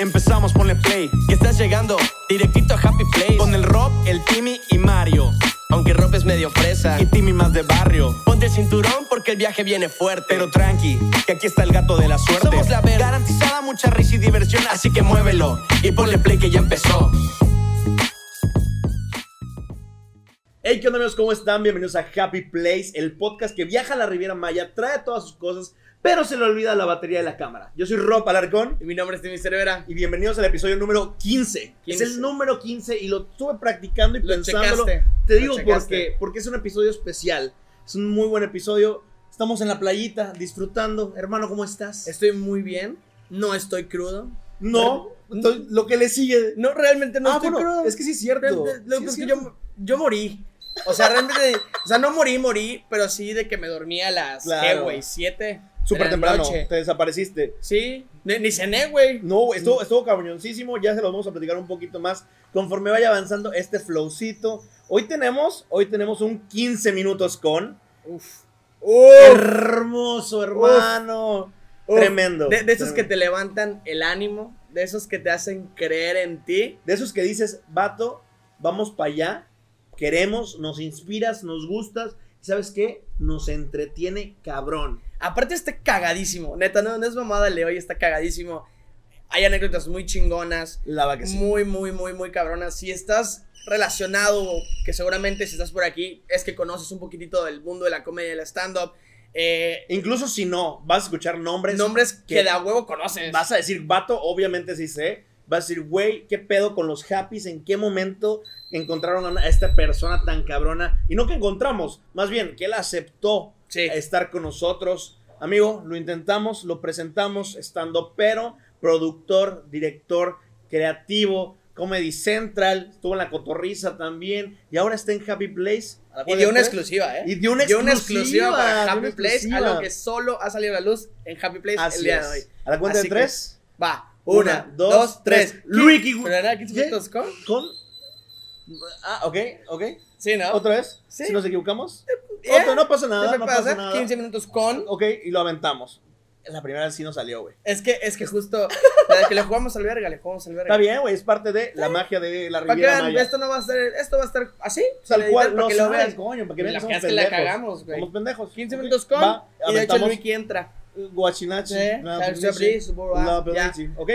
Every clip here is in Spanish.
empezamos, ponle play. Que estás llegando directito a Happy Place. Con el Rob, el Timmy y Mario. Aunque Rob es medio fresa. Y Timmy más de barrio. Ponte el cinturón porque el viaje viene fuerte. Pero tranqui, que aquí está el gato de la suerte. Somos la verga. Garantizada mucha risa y diversión, así que muévelo. Y ponle play que ya empezó. Hey, ¿qué onda amigos? ¿Cómo están? Bienvenidos a Happy Place, el podcast que viaja a la Riviera Maya, trae todas sus cosas, pero se le olvida la batería de la cámara. Yo soy Rob Alarcón Y mi nombre es Timmy Cervera. y bienvenidos al episodio número 15. 15. Es el número 15 y lo estuve practicando y Lo pensándolo. checaste, Te digo porque, porque es un episodio especial. Es un muy buen episodio. Estamos en la playita disfrutando. Hermano, ¿cómo estás? Estoy muy bien. No estoy crudo. No, entonces, lo que le sigue. No, realmente no ah, estoy bueno, crudo. es que sí es cierto. Realmente, lo Sí que es que yo, yo morí. O sea, realmente, o sea, no morí, morí, pero sí de que me dormí a las, Claro. ¿qué, güey? Siete. Súper temprano, noche. te desapareciste. Sí, ni, ni cené, güey. No, estuvo, estuvo cabroncísimo. Ya se los vamos a platicar un poquito más conforme vaya avanzando este flowcito. Hoy tenemos, hoy tenemos un 15 minutos con. Uf. Hermoso, hermano. Uf. Tremendo. De, de esos que te levantan el ánimo, de esos que te hacen creer en ti. De esos que dices, vato, vamos para allá. Queremos, nos inspiras, nos gustas. ¿Y sabes qué? Nos entretiene cabrón. Aparte está cagadísimo, neta, no, no es mamada Leo y está cagadísimo. Hay anécdotas muy chingonas, La va que sí. muy, muy, muy, muy cabronas. Si estás relacionado, que seguramente si estás por aquí, es que conoces un poquitito del mundo de la comedia y del stand-up. eh, Incluso si no, vas a escuchar nombres. nombres que que de a huevo conoces. Vas a decir, vato, obviamente sí sé. Vas a decir, güey, ¿qué pedo con los Happys? ¿En qué momento encontraron a esta persona tan cabrona? Y no que encontramos, más bien que él aceptó Sí. estar con nosotros. Amigo, lo intentamos, lo presentamos estando, pero productor, director, creativo, Comedy Central, estuvo en la cotorriza también, y ahora está en Happy Place. ¿A la Y dio una exclusiva, ¿eh? Y dio una Dio una exclusiva, exclusiva para dio una Happy Place, exclusiva. algo que solo ha salido a la luz en Happy Place Así el día de hoy. A la cuenta Así de tres. Va, una, dos, tres. Luigi. ¿Pero era 15 ¿Qué? minutos con? Con. Ah, ok, ok. Sí, ¿no? ¿Otra vez? Sí. Si nos equivocamos. Yeah. Otro, no pasa ¿Qué nada, no pasa? pasa nada. 15 minutos con. Ok, y lo aventamos. La primera vez sí nos salió, güey. Es que, es que justo, la que le jugamos al verga, le jugamos al verga. Está bien, güey, es parte de la magia de la Para que Riviera vean, Maya. esto no va a ser, esto va a estar así, Tal cual, para no que lo vean. coño, para que vean La que que que la pendejos. cagamos, güey. Somos pendejos. 15 Ok, minutos con, y de hecho el wiki entra. Guachinachi. Sí, la ah, ya. Pelici, Ok.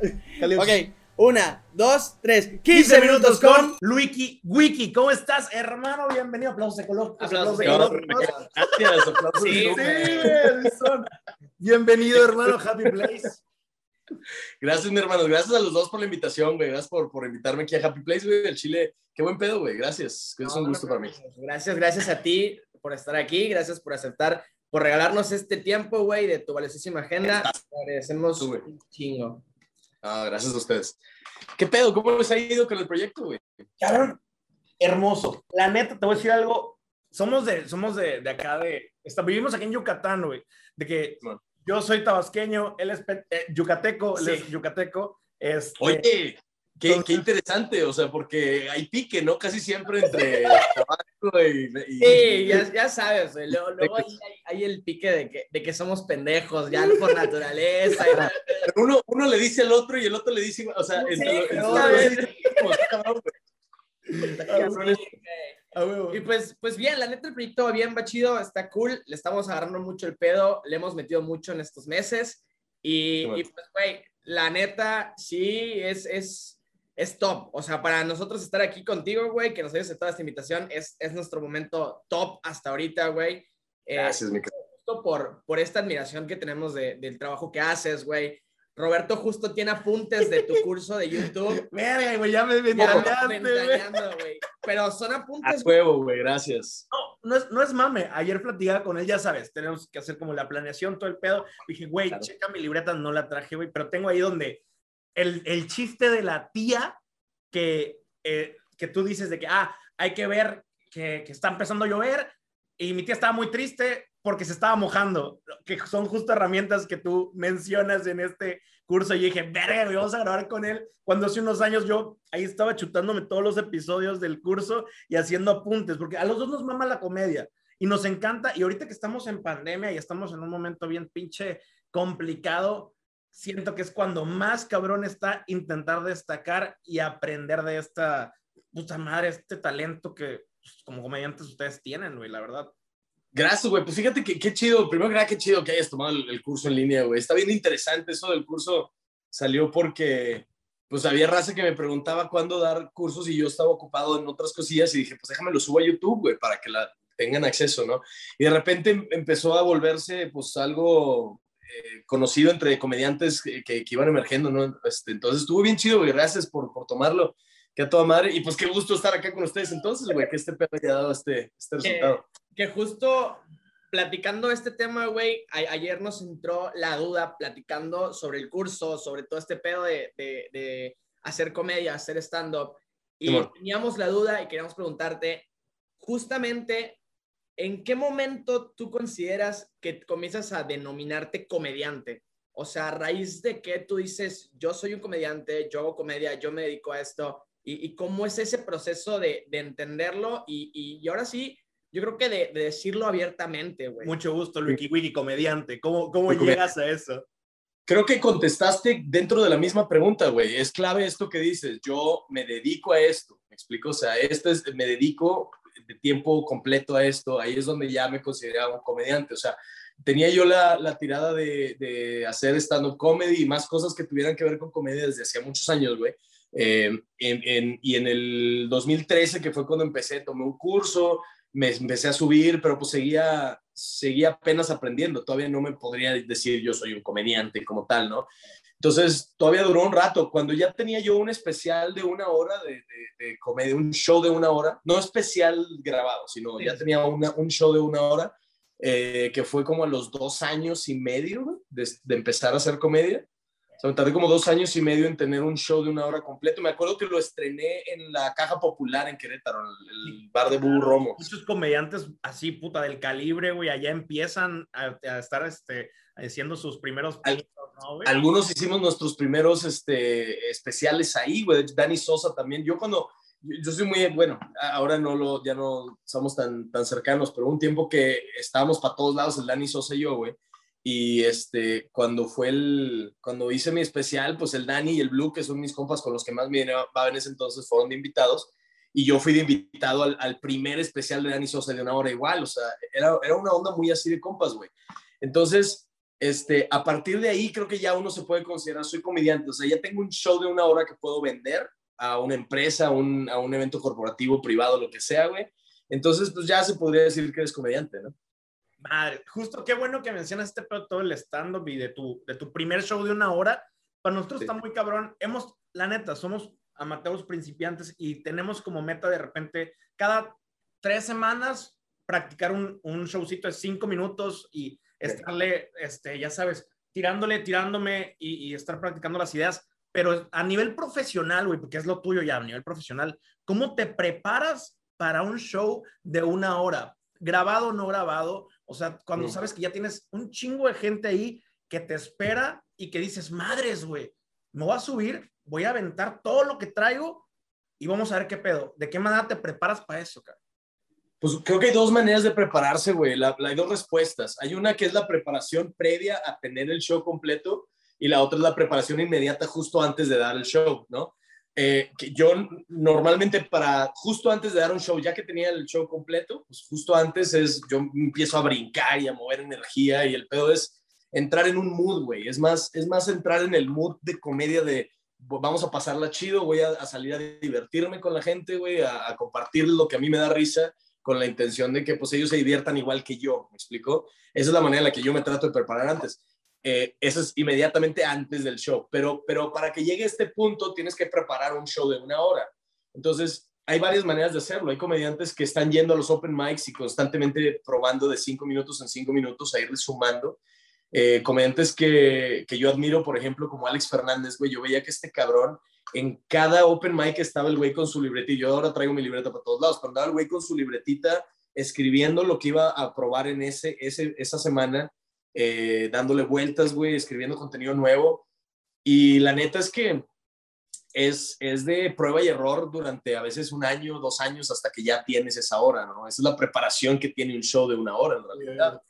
Ok, una, dos, tres, 15 minutos con Luiki Wiki. ¿Cómo estás, hermano? Bienvenido. Aplausos de color. Aplausos de color. Gracias, aplausos. Sí, Sí, son. Bienvenido, hermano. Happy Place. Gracias, mi hermano. Gracias a los dos por la invitación, güey. Gracias por, por invitarme aquí a Happy Place, güey, del Chile. Qué buen pedo, güey. Gracias. Es un gusto para mí. Gracias, gracias a ti por estar aquí, gracias por aceptar, por regalarnos este tiempo, güey, de tu valiosísima agenda. Te Agradecemos Tú, un chingo. Ah, gracias a ustedes. ¿Qué pedo? ¿Cómo les ha ido con el proyecto, güey? Cabrón, hermoso. La neta, te voy a decir algo. Somos de, somos de, de acá, de. está- vivimos aquí en Yucatán, güey. De que Bueno. yo soy tabasqueño, él es eh, yucateco, él Sí. es yucateco. Este, Oye, qué, qué interesante, o sea, porque hay pique, ¿no? Casi siempre entre Tabasco y... y- Sí, ya, ya sabes, güey, luego, luego hay, el pique de que, de que somos pendejos, ya por naturaleza. y la- Pero uno, uno le dice al otro y el otro le dice, o sea, Sí, entre, entre no, los dos, güey. es como, cabrón, güey. cabrón, Sí, güey. a huevo. Y pues, pues bien, la neta el proyecto va bien, va chido, está cool, le estamos agarrando mucho el pedo, le hemos metido mucho en estos meses y, Qué bueno. y, pues, güey, la neta sí es, es, es top. O sea, para nosotros estar aquí contigo, güey, que nos hayas aceptado esta invitación, es, es nuestro momento top hasta ahorita, güey. Eh, Gracias, mi cara. justo por, por esta admiración que tenemos de- del trabajo que haces, güey. Roberto justo tiene apuntes de tu curso de YouTube. Verga, güey, ya me ventaneaste, güey. Pero son A apuntes huevo, güey, gracias. No, no es, no es mame. Ayer platicaba con él, ya sabes, tenemos que hacer como la planeación, todo el pedo. Dije, güey, Claro. checa mi libreta, no la traje, güey, pero tengo ahí donde el, el chiste de la tía que, eh, que tú dices de que, ah, hay que ver que, que está empezando a llover y mi tía estaba muy triste porque se estaba mojando, que son justo herramientas que tú mencionas en este curso y dije, verga, vamos a grabar con él. Cuando hace unos años yo ahí estaba chutándome todos los episodios del curso y haciendo apuntes, porque a los dos nos mama la comedia y nos encanta. Y ahorita que estamos en pandemia y estamos en un momento bien pinche complicado, siento que es cuando más cabrón está intentar destacar y aprender de esta puta madre, este talento que pues, como comediantes ustedes tienen, güey, la verdad. Gracias, güey. Pues fíjate que qué chido. Primero que nada, qué chido que hayas tomado el, el curso en línea, güey. Está bien interesante eso del curso. Salió porque, pues había raza que me preguntaba cuándo dar cursos y yo estaba ocupado en otras cosillas y dije, pues déjame lo subo a YouTube, güey, para que la tengan acceso, ¿no? Y de repente em- empezó a volverse, pues, algo eh, conocido entre comediantes que, que, que iban emergiendo, ¿no? Este, entonces estuvo bien chido, güey. Gracias por, por tomarlo. Que a toda madre. Y pues qué gusto estar acá con ustedes entonces, güey, que este pedo haya dado este, este resultado. Que justo platicando este tema, güey, ayer nos entró la duda platicando sobre el curso, sobre todo este pedo de, de- de hacer comedia, hacer stand-up. Y teníamos la duda y queríamos preguntarte, justamente, ¿en qué momento tú consideras que comienzas a denominarte comediante? O sea, a raíz de que tú dices, yo soy un comediante, yo hago comedia, yo me dedico a esto, y, y cómo es ese proceso de, de entenderlo, y, y, y ahora sí, yo creo que de, de decirlo abiertamente, güey. Mucho gusto, Luiki Wiki, comediante. ¿Cómo, cómo llegas a eso? Creo que contestaste dentro de la misma pregunta, güey. Es clave esto que dices. Yo me dedico a esto. ¿Me explico? O sea, esto es, me dedico de tiempo completo a esto. Ahí es donde ya me consideraba un comediante. O sea, tenía yo la, la tirada de, de hacer stand-up comedy y más cosas que tuvieran que ver con comedia desde hacía muchos años, güey. Eh, en- en- y en el 2013, que fue cuando empecé, tomé un curso, me empecé a subir, pero pues seguía, seguía apenas aprendiendo. Todavía no me podría decir yo soy un comediante como tal, ¿no? Entonces, todavía duró un rato. Cuando ya tenía yo un especial de una hora de, de- de comedia, un show de una hora, no especial grabado, sino ya tenía una- un show de una hora, eh, que fue como a los dos años y medio de, de empezar a hacer comedia. O sea, me tardé como dos años y medio en tener un show de una hora completo. Me acuerdo que lo estrené en la Caja Popular en Querétaro, en el bar de Bú Romo. Muchos comediantes así, puta, del calibre, güey, allá empiezan a, a estar este, haciendo sus primeros ¿no? Algunos hicimos nuestros primeros este, especiales ahí, güey. Dani Sosa también. Yo cuando, yo, soy muy, bueno, ahora no lo, ya no somos tan, tan cercanos, pero un tiempo que estábamos para todos lados, el Dani Sosa y yo, güey. Y este, cuando fue el, cuando hice mi especial, pues el Dani y el Blue, que son mis compas con los que más me llevaba en ese entonces, fueron de invitados. Y yo fui de invitado al, al primer especial de Dani Sosa de una hora igual. O sea, era, era una onda muy así de compas, güey. Entonces, este, a partir de ahí creo que ya uno se puede considerar, soy comediante, o sea, ya tengo un show de una hora que puedo vender a una empresa, a un, a un evento corporativo, privado, lo que sea, güey. Entonces, pues ya se podría decir que eres comediante, ¿no? Madre, justo qué bueno que mencionas este pedo todo el stand-up y de tu, de tu primer show de una hora. Para nosotros Sí. está muy cabrón. Hemos, la neta, somos amateurs principiantes y tenemos como meta de repente cada tres semanas practicar un, un showcito de cinco minutos y estarle, este, ya sabes, tirándole, tirándome y, y estar practicando las ideas. Pero a nivel profesional, güey, porque es lo tuyo ya, a nivel profesional, ¿cómo te preparas para un show de una hora? Grabado o no grabado, o sea, cuando sabes que ya tienes un chingo de gente ahí que te espera y que dices, madres, güey, me voy a subir, voy a aventar todo lo que traigo y vamos a ver qué pedo. ¿De qué manera te preparas para eso, cara? Pues creo que hay dos maneras de prepararse, güey. La, la- hay dos respuestas. Hay una que es la preparación previa a tener el show completo y la otra es la preparación inmediata justo antes de dar el show, ¿no? Eh, que yo normalmente para justo antes de dar un show, ya que tenía el show completo, pues justo antes es, yo empiezo a brincar y a mover energía y el pedo es entrar en un mood, güey. Es más, es más entrar en el mood de comedia de vamos a pasarla chido, voy a, a salir a divertirme con la gente, güey, a, a compartir lo que a mí me da risa con la intención de que pues ellos se diviertan igual que yo, ¿me explico? Esa es la manera en la que yo me trato de preparar antes. Eh, eso es inmediatamente antes del show, pero, pero para que llegue a este punto tienes que preparar un show de una hora. Entonces, hay varias maneras de hacerlo. Hay comediantes que están yendo a los open mics y constantemente probando de cinco minutos en cinco minutos a irle sumando. Eh, comediantes que, que yo admiro, por ejemplo, como Alex Fernández, güey, yo veía que este cabrón en cada open mic estaba el güey con su libretita. Yo ahora traigo mi libreta para todos lados, pero andaba el güey con su libretita escribiendo lo que iba a probar en ese, ese, esa semana, eh, dándole vueltas, güey, escribiendo contenido nuevo. Y la neta es que es, es de prueba y error durante a veces un año, dos años, hasta que ya tienes esa hora, ¿no? Esa es la preparación que tiene un show de una hora, en realidad.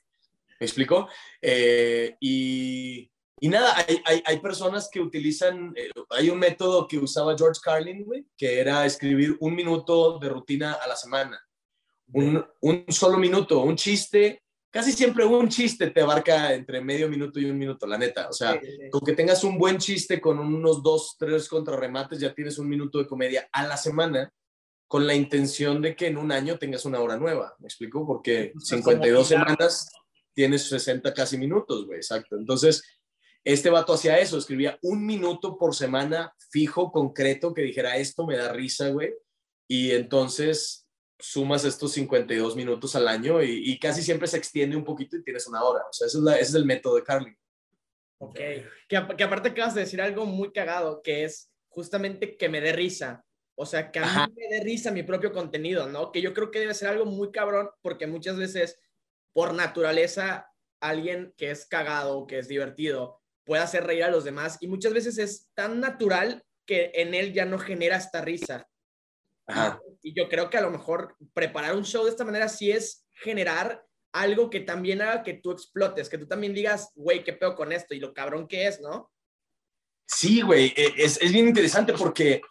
¿Me explico? Eh, y, Y nada, hay, hay, hay personas que utilizan, eh, hay un método que usaba George Carlin, güey, que era escribir un minuto de rutina a la semana. Un, un solo minuto, un chiste, casi siempre un chiste te abarca entre medio minuto y un minuto, la neta. O sea, Sí, sí, con que tengas un buen chiste con unos dos, tres contrarremates, ya tienes un minuto de comedia a la semana, con la intención de que en un año tengas una hora nueva. ¿Me explico? Porque O sea, 52 como semanas tienes 60 casi minutos, güey, exacto. Entonces, este vato hacía eso, escribía un minuto por semana fijo, concreto, que dijera, esto me da risa, güey. Y entonces sumas estos 52 minutos al año y, y casi siempre se extiende un poquito y tienes una hora. O sea, ese es, la- ese es el método de Carlin. Ok. Que, que aparte acabas de decir algo muy cagado, que es justamente que me dé risa. O sea, que a Ajá. mí me dé risa mi propio contenido, ¿no? Que yo creo que debe ser algo muy cabrón, porque muchas veces, por naturaleza, alguien que es cagado, que es divertido, puede hacer reír a los demás. Y muchas veces es tan natural que en él ya no genera esta risa. Ajá. Y yo creo que a lo mejor preparar un show de esta manera sí es generar algo que también haga que tú explotes, que tú también digas, güey, qué pedo con esto y lo cabrón que es, ¿no? Sí, güey, e- es, es bien interesante porque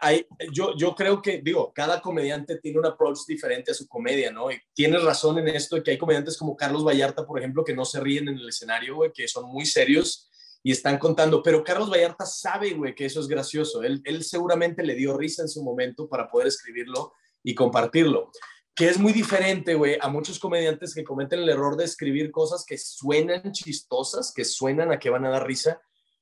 hay, yo, yo creo que, digo, cada comediante tiene un approach diferente a su comedia, ¿no? Y tienes razón en esto de que hay comediantes como Carlos Vallarta, por ejemplo, que no se ríen en el escenario, güey, que son muy serios y están contando, pero Carlos Vallarta sabe, güey, que eso es gracioso. Él, él seguramente le dio risa en su momento para poder escribirlo y compartirlo. Que es muy diferente, güey, a muchos comediantes que cometen el error de escribir cosas que suenan chistosas, que suenan a que van a dar risa,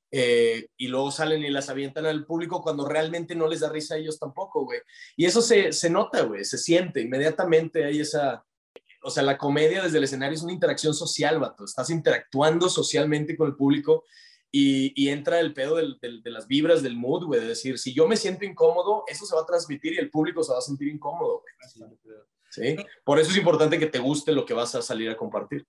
eh, y luego salen y las avientan al público cuando realmente no les da risa a ellos tampoco, güey. Y eso se, se nota, güey, se siente inmediatamente, hay esa, o sea, la comedia desde el escenario es una interacción social, vato, estás interactuando socialmente con el público y, y entra el pedo del- del- de las vibras del mood, güey, de decir, si yo me siento incómodo, eso se va a transmitir y el público se va a sentir incómodo, güey. ¿Sí? Por eso es importante que te guste lo que vas a salir a compartir.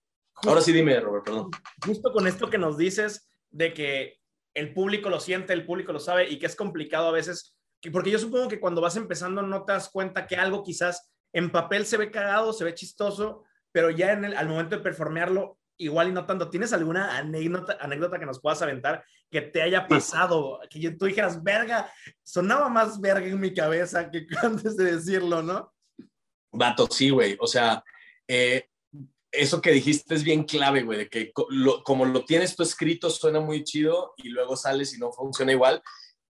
Ahora sí dime, Robert, perdón. Justo con esto que nos dices de que el público lo siente, el público lo sabe y que es complicado a veces, que- porque yo supongo que cuando vas empezando no te das cuenta que algo quizás en papel se ve cagado, se ve chistoso, pero ya en el, al momento de performearlo, igual y no tanto. ¿Tienes alguna anécdota, anécdota que nos puedas aventar que te haya pasado? Que yo- tú dijeras, verga, sonaba más verga en mi cabeza que antes de decirlo, ¿no? Vato, sí, güey. O sea, eh, eso que dijiste es bien clave, güey, de que lo- como lo tienes tú escrito suena muy chido y luego sales y no funciona igual.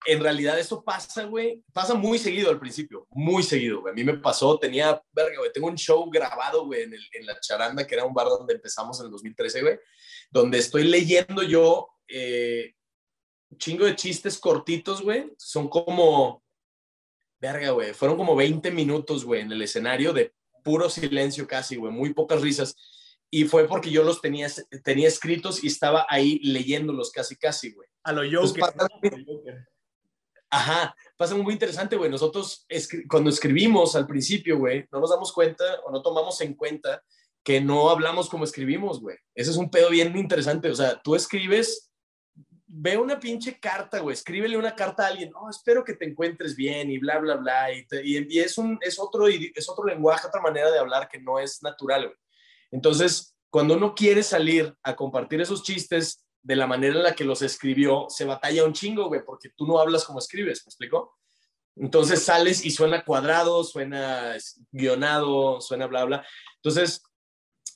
En realidad eso pasa, güey, pasa muy seguido al principio, muy seguido, güey. A mí me pasó, tenía, verga, güey, tengo un show grabado, güey, en, el- en La Charanda, que era un bar donde empezamos en el 2013, güey, donde estoy leyendo yo eh, un chingo de chistes cortitos, güey. Son como, verga, güey, fueron como 20 minutos, güey, en el escenario de puro silencio casi, güey, muy pocas risas. Y fue porque yo los tenía, tenía escritos y estaba ahí leyéndolos casi, casi, güey. A lo Joker. pasa- ¿no? A lo Joker. Ajá, pasa muy interesante, güey. Nosotros escri- cuando escribimos al principio, güey, no nos damos cuenta o no tomamos en cuenta que no hablamos como escribimos, güey. Ese es un pedo bien interesante. O sea, tú escribes, ve una pinche carta, güey, escríbele una carta a alguien, oh, espero que te encuentres bien y bla, bla, bla. Y, es, otro, es otro lenguaje, otra manera de hablar que no es natural, güey. Entonces, cuando uno quiere salir a compartir esos chistes de la manera en la que los escribió, se batalla un chingo, güey, porque tú no hablas como escribes, ¿me explico? Entonces sales y suena cuadrado, suena guionado, suena bla, bla. Entonces,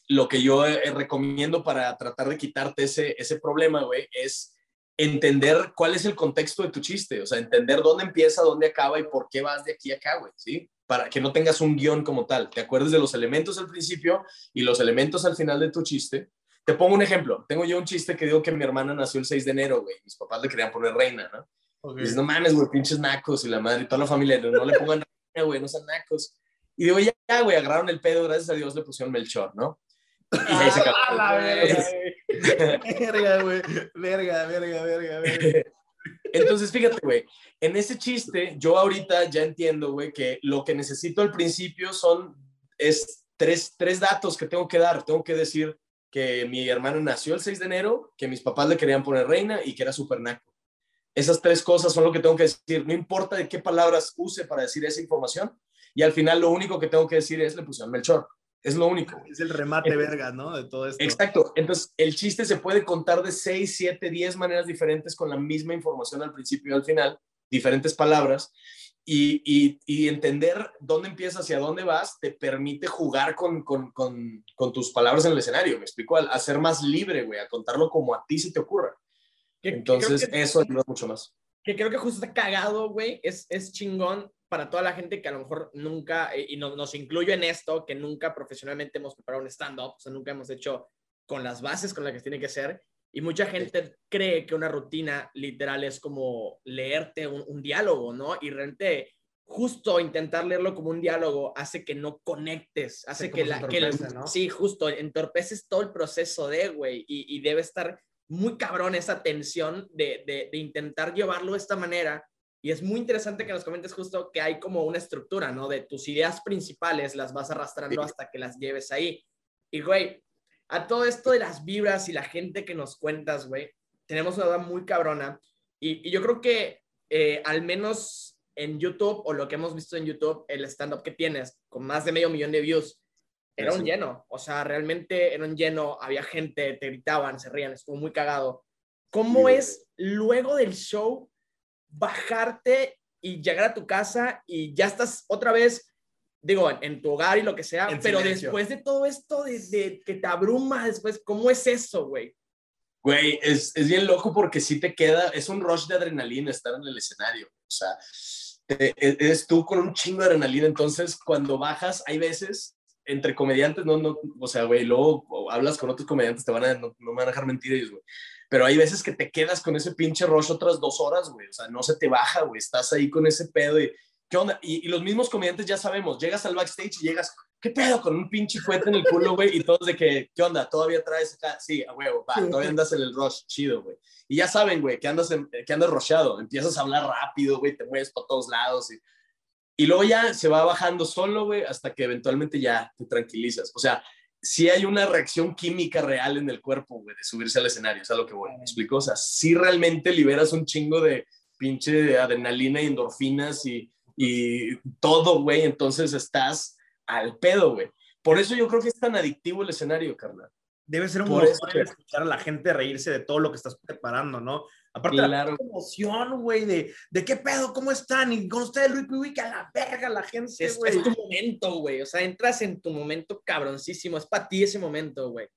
lo que yo eh, recomiendo para tratar de quitarte ese, ese problema, güey, es entender cuál es el contexto de tu chiste, o sea, entender dónde empieza, dónde acaba y por qué vas de aquí a acá, güey, ¿sí? Para que no tengas un guion como tal, te acuerdes de los elementos al principio y los elementos al final de tu chiste. Te pongo un ejemplo, tengo yo un chiste que digo que mi hermana nació el 6 de enero, güey, mis papás le querían poner reina, ¿no? Ok. Y dices, no mames, güey, pinches nacos y la madre y toda la familia, no le pongan reina, güey, no sean nacos. Y digo, ya, güey, agarraron el pedo, gracias a Dios le pusieron Melchor, ¿no? Y ahí se acabó. ¡A la verga! Verga, güey. Verga, verga, verga, verga. Entonces, fíjate, güey, en ese chiste, yo ahorita ya entiendo, güey, que lo que necesito al principio son, es tres, tres datos que tengo que dar. Tengo que decir que mi hermana nació el 6 de enero, que mis papás le querían poner reina y que era súper naco. Esas tres cosas son lo que tengo que decir. No importa de qué palabras use para decir esa información. Y al final lo único que tengo que decir es le pusieron Melchor. Es lo único. Es el remate verga, ¿no? De todo esto. Exacto. Entonces, el chiste se puede contar de 6, 7, 10 maneras diferentes con la misma información al principio y al final, diferentes palabras. Y, y- y entender dónde empiezas y a dónde vas te permite jugar con, con, con, con tus palabras en el escenario. Me explico, Al- a ser más libre, güey, a contarlo como a ti se te ocurra. Que- que Entonces, creo que- eso ayuda mucho más. que creo que justo está cagado, güey, es, es chingón para toda la gente que a lo mejor nunca, eh, y no- nos incluyo en esto, que nunca profesionalmente hemos preparado un stand-up, o sea, nunca hemos hecho con las bases con las que tiene que ser, y mucha gente cree que una rutina literal es como leerte un, un diálogo, ¿no? Y realmente justo intentar leerlo como un diálogo hace que no conectes, hace Sí, que la... que ¿no? Sí, justo, entorpeces todo el proceso de, güey, y, y debe estar muy cabrón esa tensión de, de, de intentar llevarlo de esta manera. Y es muy interesante que nos comentes justo que hay como una estructura, ¿no? De tus ideas principales las vas arrastrando Sí. hasta que las lleves ahí. Y, güey, a todo esto de las vibras y la gente que nos cuentas, güey, tenemos una duda muy cabrona. Y, y yo creo que eh, al menos en YouTube o lo que hemos visto en YouTube, el stand-up que tienes con más de medio millón de views, era un lleno. O sea, realmente era un lleno, había gente, te gritaban, se rían, estuvo muy cagado. ¿Cómo Sí. es luego del show bajarte y llegar a tu casa y ya estás otra vez, digo, en, en tu hogar y lo que sea, En pero silencio. después de todo esto, de, de que te abruma después, ¿cómo es eso, güey? Güey, es, es bien loco porque sí te queda, es un rush de adrenalina estar en el escenario. O sea, te- e- eres tú con un chingo de adrenalina. Entonces, cuando bajas, hay veces entre comediantes, no, no, o sea, güey, luego hablas con otros comediantes, te van a, no, no me van a dejar mentir ellos, güey. Pero hay veces que te quedas con ese pinche rush otras dos horas, güey. O sea, no se te baja, güey. Estás ahí con ese pedo y, ¿qué onda? Y, y los mismos comediantes ya sabemos, llegas al backstage y llegas, ¿qué pedo? Con un pinche fuete en el culo, güey. Y todos de que, ¿qué onda? ¿Todavía traes acá? Sí, a huevo, va, todavía andas en el rush, chido, güey. Y ya saben, güey, que andas, en- que andas rusheado. Empiezas a hablar rápido, güey, te mueves por todos lados. Y, y luego ya se va bajando solo, güey, hasta que eventualmente ya te tranquilizas. O sea, sí hay una reacción química real en el cuerpo, güey, de subirse al escenario, es a lo que voy, ¿me explico? O sea, sí realmente liberas un chingo de pinche adrenalina y endorfinas y, y todo, güey, entonces estás al pedo, güey. Por eso yo creo que es tan adictivo el escenario, carnal. Debe ser un eso. escuchar a la gente reírse de todo lo que estás preparando, ¿no? Aparte la Claro. emoción, güey, de, de qué pedo, cómo están, y con ustedes, Luis Piwi, que a la verga la gente, Es, güey. es tu momento, güey. O sea, entras en tu momento cabroncísimo. Es para ti ese momento, güey.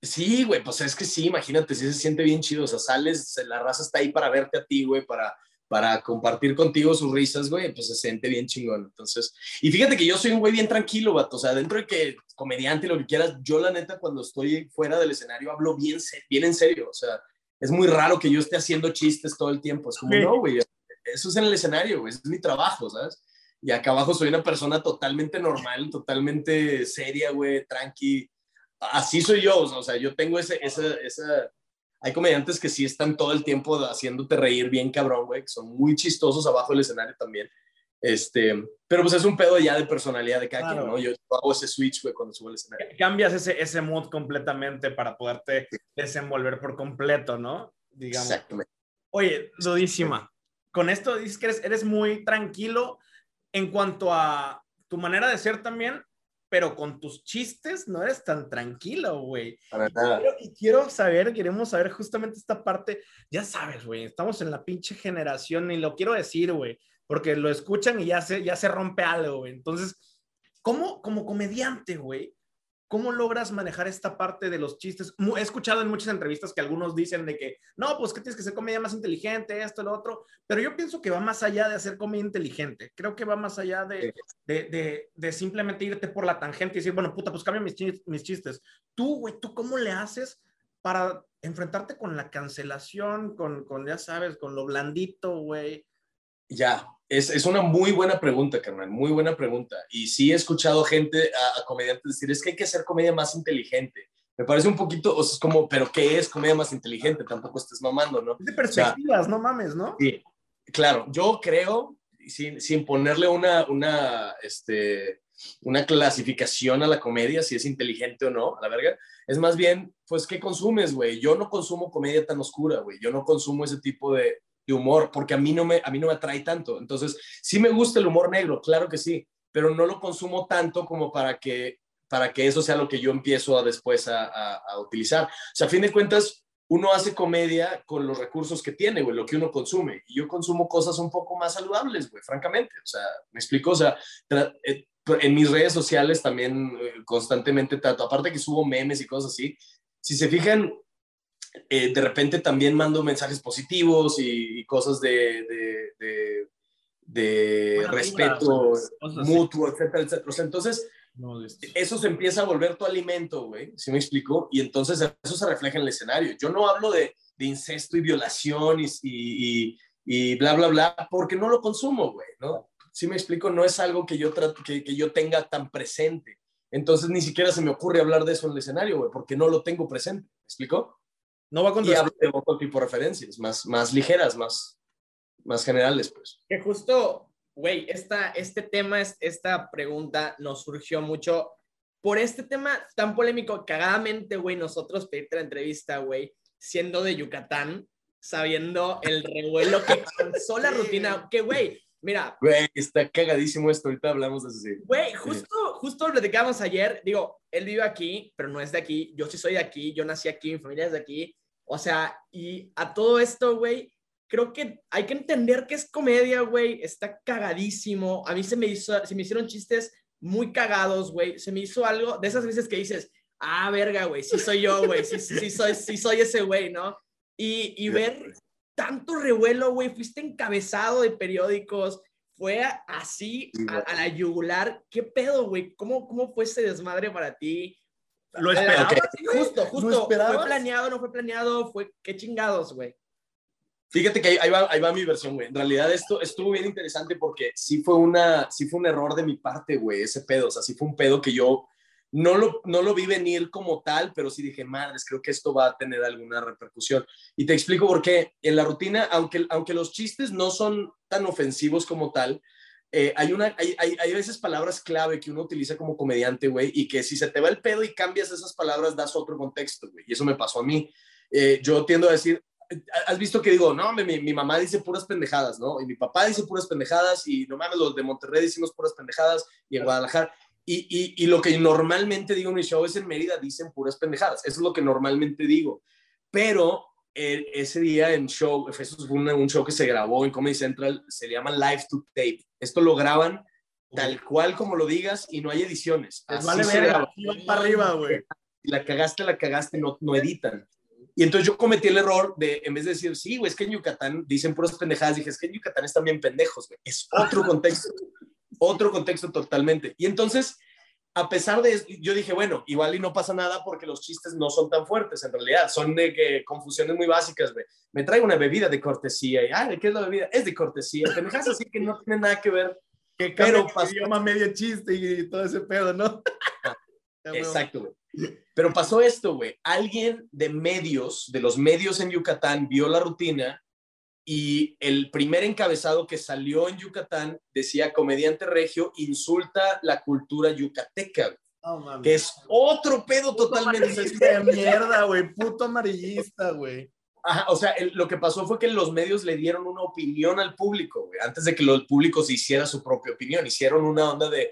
Sí, güey, pues es que sí, imagínate, sí se siente bien chido, o sea, sales, la raza está ahí para verte a ti, güey, para, para compartir contigo sus risas, güey, pues se siente bien chingón. Entonces, y fíjate que yo soy un güey bien tranquilo, vato, o sea, dentro de que comediante y lo que quieras, yo la neta cuando estoy fuera del escenario hablo bien, bien en serio, o sea, es muy raro que yo esté haciendo chistes todo el tiempo, es como, Sí. no, güey, eso es en el escenario, güey, es mi trabajo, ¿sabes? Y acá abajo soy una persona totalmente normal, totalmente seria, güey, tranqui. Así soy yo, o sea, yo tengo ese, esa, esa... Hay comediantes que sí están todo el tiempo haciéndote reír bien cabrón, güey, que son muy chistosos abajo del escenario también. Este, pero pues es un pedo ya de personalidad de cada Claro. quien, ¿no? Yo hago ese switch, güey, cuando subo al escenario. Cambias ese, ese mood completamente para poderte desenvolver por completo, ¿no? Digamos. Exactamente. Oye, dudísima. Con esto dices que eres, eres muy tranquilo en cuanto a tu manera de ser también, pero con tus chistes no eres tan tranquilo, güey. Para nada. Quiero- y quiero saber, queremos saber justamente esta parte. Ya sabes, güey, estamos en la pinche generación y lo quiero decir, güey, porque lo escuchan y ya se, ya se rompe algo, güey. Entonces, ¿cómo, como comediante, güey, cómo logras manejar esta parte de los chistes? He escuchado en muchas entrevistas que algunos dicen de que, no, pues que tienes que ser comedia más inteligente, esto, lo otro, pero yo pienso que va más allá de hacer comedia inteligente. Creo que va más allá de, de, de, de simplemente irte por la tangente y decir, bueno, puta, pues cambia mis, mis chistes. Tú, güey, ¿tú cómo le haces para enfrentarte con la cancelación, con, con ya sabes, con lo blandito, güey? Ya, es, es una muy buena pregunta, carnal, muy buena pregunta. Y sí he escuchado gente, a, a comediantes decir, es que hay que hacer comedia más inteligente. Me parece un poquito, o sea, es como, pero ¿qué es comedia más inteligente? Tampoco estés mamando, ¿no? Es de perspectivas, no mames, ¿no? Sí, claro, yo creo, sin, sin ponerle una, una, este, una clasificación a la comedia, si es inteligente o no, a la verga, es más bien, pues, ¿qué consumes, güey? Yo no consumo comedia tan oscura, güey, yo no consumo ese tipo de, de humor, porque a mí, no me, a mí no me atrae tanto. Entonces, sí me gusta el humor negro, claro que sí, pero no lo consumo tanto como para que para que eso sea lo que yo empiezo a después a, a- a utilizar. O sea, a fin de cuentas, uno hace comedia con los recursos que tiene, güey, lo que uno consume. Y yo consumo cosas un poco más saludables, güey, francamente. O sea, me explico, o sea, eh, en mis redes sociales también eh, constantemente trato, aparte que subo memes y cosas así, si se fijan, eh, de repente también mando mensajes positivos y, y cosas de, de, de- de vibra, respeto cosas mutuo, etcétera, etcétera. O sea, entonces, No, eso se empieza a volver tu alimento, güey, ¿sí me explico? Y entonces eso se refleja en el escenario. Yo no hablo de, incesto y violación y, y, y- y bla, bla, bla, porque no lo consumo, güey, ¿no? ¿Sí me explico? No es algo que yo, trato, que, que yo tenga tan presente. Entonces ni siquiera se me ocurre hablar de eso en el escenario, güey, porque no lo tengo presente. ¿Me explico? No va con tu Y hablo de otro tipo de referencias, más, más ligeras, más, más generales, pues. Que justo, güey, esta, este tema, es- esta pregunta nos surgió mucho por este tema tan polémico. Cagadamente, güey, nosotros pedirte la entrevista, güey, siendo de Yucatán, sabiendo el revuelo que causó la rutina. Que, güey, mira, Güey, está cagadísimo esto, ahorita hablamos de eso, sí. Güey, justo, justo lo platicábamos ayer. Digo, él vive aquí, pero no es de aquí. Yo sí soy de aquí, yo nací aquí, mi familia es de aquí. O sea, y a todo esto, güey, creo que hay que entender que es comedia, güey. Está cagadísimo. A mí se me hizo, se me hicieron chistes muy cagados, güey. Se me hizo algo de esas veces que dices, ah, verga, güey, sí soy yo, güey. Sí, sí, sí soy, sí soy ese güey, ¿no? Y, y ver tanto revuelo, güey. Fuiste encabezado de periódicos fue así Sí, a, a la yugular. ¿Qué pedo, güey? ¿Cómo, ¿Cómo fue ese desmadre para ti? ¿Lo esperabas? Ok. güey? Justo, ¿Lo justo. esperabas? ¿Fue planeado, no fue planeado? Fue, qué chingados, güey. Fíjate que ahí, ahí va, ahí va mi versión, güey. En realidad esto estuvo bien interesante porque sí fue, una, sí fue un error de mi parte, güey, ese pedo. O sea, sí fue un pedo que yo no lo, no lo vi venir como tal, pero sí dije, madres, creo que esto va a tener alguna repercusión. Y te explico por qué. En la rutina, aunque, aunque los chistes no son tan ofensivos como tal, eh, hay, una, hay, hay, hay veces palabras clave que uno utiliza como comediante, güey, y que si se te va el pedo y cambias esas palabras, das otro contexto, güey. Y eso me pasó a mí. Eh, yo tiendo a decir, has visto que digo, no, mi, mi mamá dice puras pendejadas, ¿no? Y mi papá dice puras pendejadas y no mames, los de Monterrey decimos puras pendejadas y en Guadalajara. Y, y, y lo que normalmente digo en mi show es en Mérida dicen puras pendejadas. Eso es lo que normalmente digo. Pero ese día en show, eso fue una- un show que se grabó en Comedy Central, se llama Live to Tape. Esto lo graban tal cual como lo digas y no hay ediciones. Así vale se graba. para arriba, güey. La cagaste, la cagaste, no, no editan. Y entonces yo cometí el error de, en vez de decir, sí, güey, es que en Yucatán dicen puras pendejadas, dije, es que en Yucatán están bien pendejos, güey. Es otro contexto, otro contexto totalmente. Y entonces, a pesar de eso, yo dije, bueno, igual y no pasa nada porque los chistes no son tan fuertes, en realidad, son de que confusiones muy básicas, güey. Me traigo una bebida de cortesía, y, ah, ¿de qué es la bebida? Es de cortesía, pendejadas así que no tiene nada que ver. Que Pero pasó- idioma medio chiste y todo ese pedo, ¿no? Exacto, güey. Pero pasó esto, güey. Alguien de medios, de los medios en Yucatán, vio la rutina y el primer encabezado que salió en Yucatán decía comediante regio insulta la cultura yucateca, mames. que es otro pedo totalmente. De mierda, güey. Puto amarillista, güey. Ajá, o sea, el- lo que pasó fue que los medios le dieron una opinión al público, güey, antes de que el público se hiciera su propia opinión. Hicieron una onda de,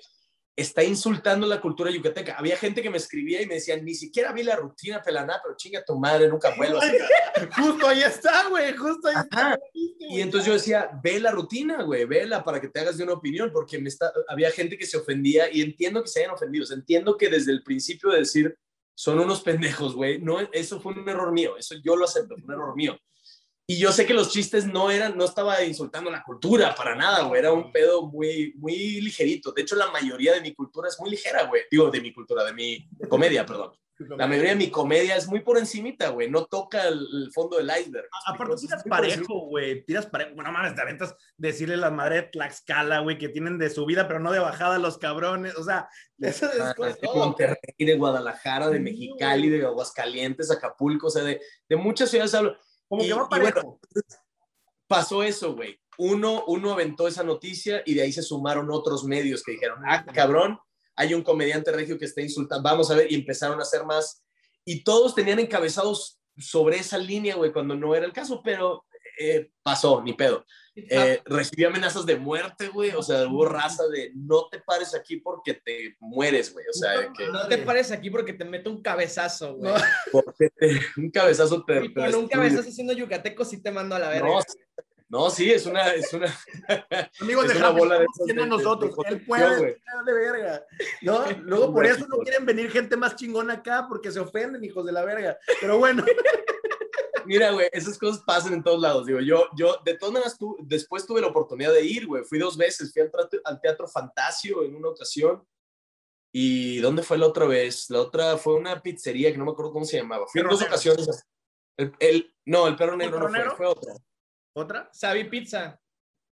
está insultando la cultura yucateca. Había gente que me escribía y me decía, ni siquiera vi la rutina pelaná, pero chinga tu madre, nunca vuelvas. Justo ahí está, güey. Justo ahí está. Y entonces yo decía, ve la rutina, güey, vela para que te hagas de una opinión, porque me está, había gente que se ofendía y entiendo que se hayan ofendido, entiendo que desde el principio de decir, son unos pendejos, güey, no, eso fue un error mío, eso yo lo acepto, fue un error mío. Y yo sé que los chistes no eran, no estaba insultando la cultura para nada, güey, era un pedo muy, muy ligerito. De hecho, la mayoría de mi cultura es muy ligera, güey. Digo, de mi cultura, de mi comedia, perdón. La mayoría de mi comedia es muy por encimita, güey, no toca el, el fondo del iceberg. Aparte, Entonces, tiras parejo, güey. Tiras parejo. Bueno, mames, te aventas decirle la madre de Tlaxcala, güey, que tienen de subida, pero no de bajada los cabrones. O sea, eso es Ah, de Monterrey, de Guadalajara, de Mexicali, de Aguascalientes, Acapulco, o sea, de, de muchas ciudades hablo. Como Y- que va. Pasó eso, güey. Uno, uno aventó esa noticia y de ahí se sumaron otros medios que dijeron, ah, cabrón, hay un comediante regio que está insultando, vamos a ver, y empezaron a hacer más. Y todos tenían encabezados sobre esa línea, güey, cuando no era el caso, pero eh, pasó, ni pedo. Eh, recibí amenazas de muerte, güey. O sea, hubo raza de no te pares aquí porque te mueres, güey. O sea, de que No te pares aquí porque te meto un cabezazo, güey. porque te- un cabezazo te. Y te con un cabezazo haciendo yucateco sí te mando a la verga. No, sí, no, sí, es una, es una, Amigos Es de una Javi, bola de esas siendo de- de- nosotros. de Él puede de verga. ¿no? Luego por eso no quieren venir gente más chingona acá porque se ofenden, hijos de la verga. Pero bueno, Mira, güey, esas cosas pasan en todos lados. Digo, yo, yo, de todas maneras, tu- después tuve la oportunidad de ir, güey. Fui dos veces. Fui al, teatro- al Teatro Fantasio en una ocasión. ¿Y dónde fue la otra vez? La otra fue una pizzería que no me acuerdo cómo se llamaba. Fui en dos Negro. ocasiones. El, el- no, el perro negro no fue, fue otra. otra. Sabi Pizza.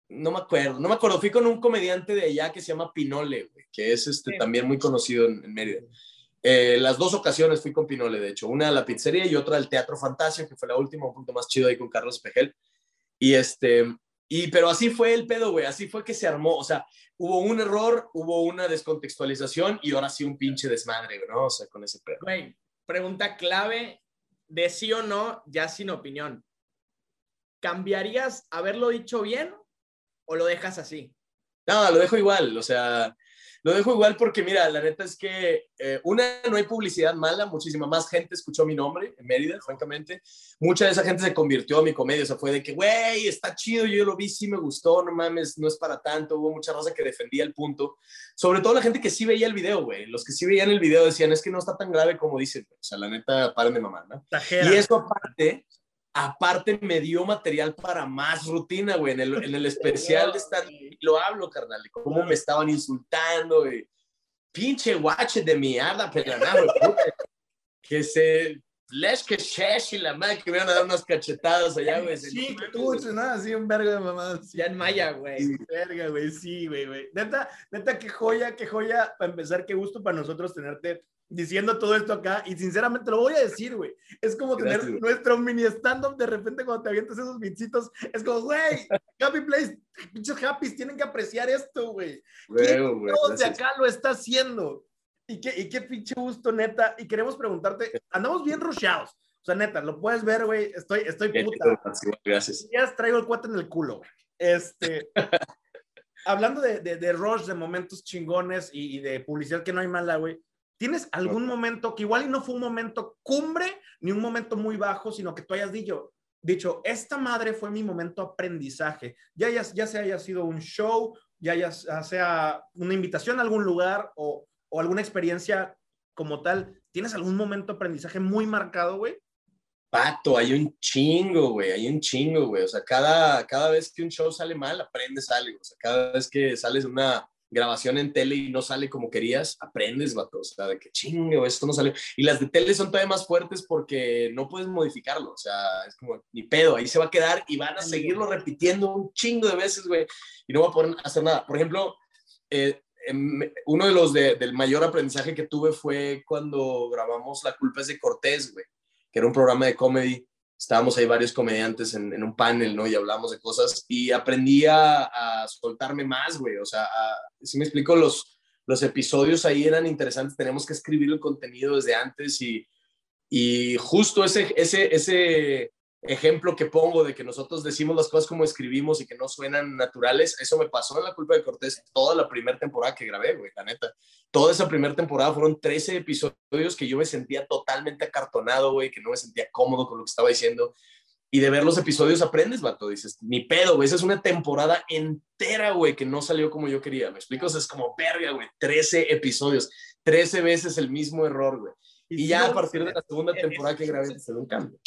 No me acuerdo, no me acuerdo. Fui con un comediante de allá que se llama Pinole, güey, que es este, Sí. también muy conocido en, en Mérida. Eh, las dos ocasiones fui con Pinole, de hecho. Una a la pizzería y otra al Teatro Fantasio, que fue la última, un punto más chido ahí con Carlos Pejel. Y este, y, pero así fue el pedo, güey. Así fue que se armó. O sea, hubo un error, hubo una descontextualización y ahora sí un pinche desmadre, ¿no? O sea, con ese pedo. Güey, pregunta clave de sí o no, ya sin opinión. ¿Cambiarías haberlo dicho bien o lo dejas así? No, lo dejo igual, o sea, lo dejo igual porque, mira, la neta es que, eh, una, no hay publicidad mala, muchísima más gente escuchó mi nombre en Mérida, francamente. Mucha de esa gente se convirtió a mi comedia, o sea, fue de que, güey, está chido, yo lo vi, sí me gustó, no mames, no es para tanto. Hubo mucha raza que defendía el punto. Sobre todo la gente que sí veía el video, güey. Los que sí veían el video decían, es que no está tan grave como dicen, o sea, la neta, paren de mamar, ¿no? Tajera. Y eso aparte, aparte me dio material para más rutina, güey. En el, en el especial de stand lo hablo, carnal, de cómo me estaban insultando, güey. Pinche guache de mierda, pelaná, güey. Que se... Les que shesh y la madre que me iban a dar unas cachetadas allá, güey. Sí, No tú, nada, así un vergo de mamadas. Sí, Ya en Maya, güey. verga, güey, sí, güey, güey. Neta, neta, qué joya, qué joya, para empezar, qué gusto para nosotros tenerte diciendo todo esto acá. Y sinceramente lo voy a decir, güey. Es como tener Gracias, güey. nuestro mini stand-up de repente cuando te avientas esos bichitos. Es como, güey, Happy Place, pinches Happys tienen que apreciar esto, güey. Todos de acá lo está haciendo. Y qué, y qué pinche gusto, neta. Y queremos preguntarte, andamos bien rusheados. O sea, neta, lo puedes ver, güey. Estoy, estoy puta. Gracias. Ya traigo el cuate en el culo. Este. hablando de, de, de rush, de momentos chingones y, y de publicidad que no hay mala, güey. ¿Tienes algún momento que igual y no fue un momento cumbre ni un momento muy bajo, sino que tú hayas dicho, dicho, esta madre fue mi momento aprendizaje? Ya, ya, ya sea haya sido un show, ya, ya sea una invitación a algún lugar o, o alguna experiencia como tal. ¿Tienes algún momento aprendizaje muy marcado, güey? Pato, hay un chingo, güey, hay un chingo, güey. O sea, cada, cada vez que un show sale mal, aprendes algo. O sea, cada vez que sales de una grabación en tele y no sale como querías, aprendes, vato. O sea, de que chingo, esto no sale. Y las de tele son todavía más fuertes porque no puedes modificarlo. O sea, es como, ni pedo, ahí se va a quedar y van a seguirlo repitiendo un chingo de veces, güey. Y no va a poder hacer nada. Por ejemplo, eh, em, uno de los de- del mayor aprendizaje que tuve fue cuando grabamos La culpa es de Cortés, güey que era un programa de comedy. Estábamos ahí varios comediantes en, un panel, ¿no? Y hablamos de cosas y aprendí a, soltarme más, güey. O sea, si me explico, los, los episodios ahí eran interesantes. Tenemos que escribir el contenido desde antes y, y justo ese, ese, ese ejemplo que pongo de que nosotros decimos las cosas como escribimos y que no suenan naturales, eso me pasó en La Culpa de Cortés toda la primera temporada que grabé, güey, la neta. Toda esa primera temporada fueron 13 episodios que yo me sentía totalmente acartonado, güey, que no me sentía cómodo con lo que estaba diciendo. Y de ver los episodios aprendes, vato. Dices, ni pedo, güey. Esa es una temporada entera, güey, que no salió como yo quería. ¿Me explico? O sea, es como, verga, güey. 13 episodios. 13 veces el mismo error, güey. Y ya a partir de la segunda temporada que grabé, se dio un cambio.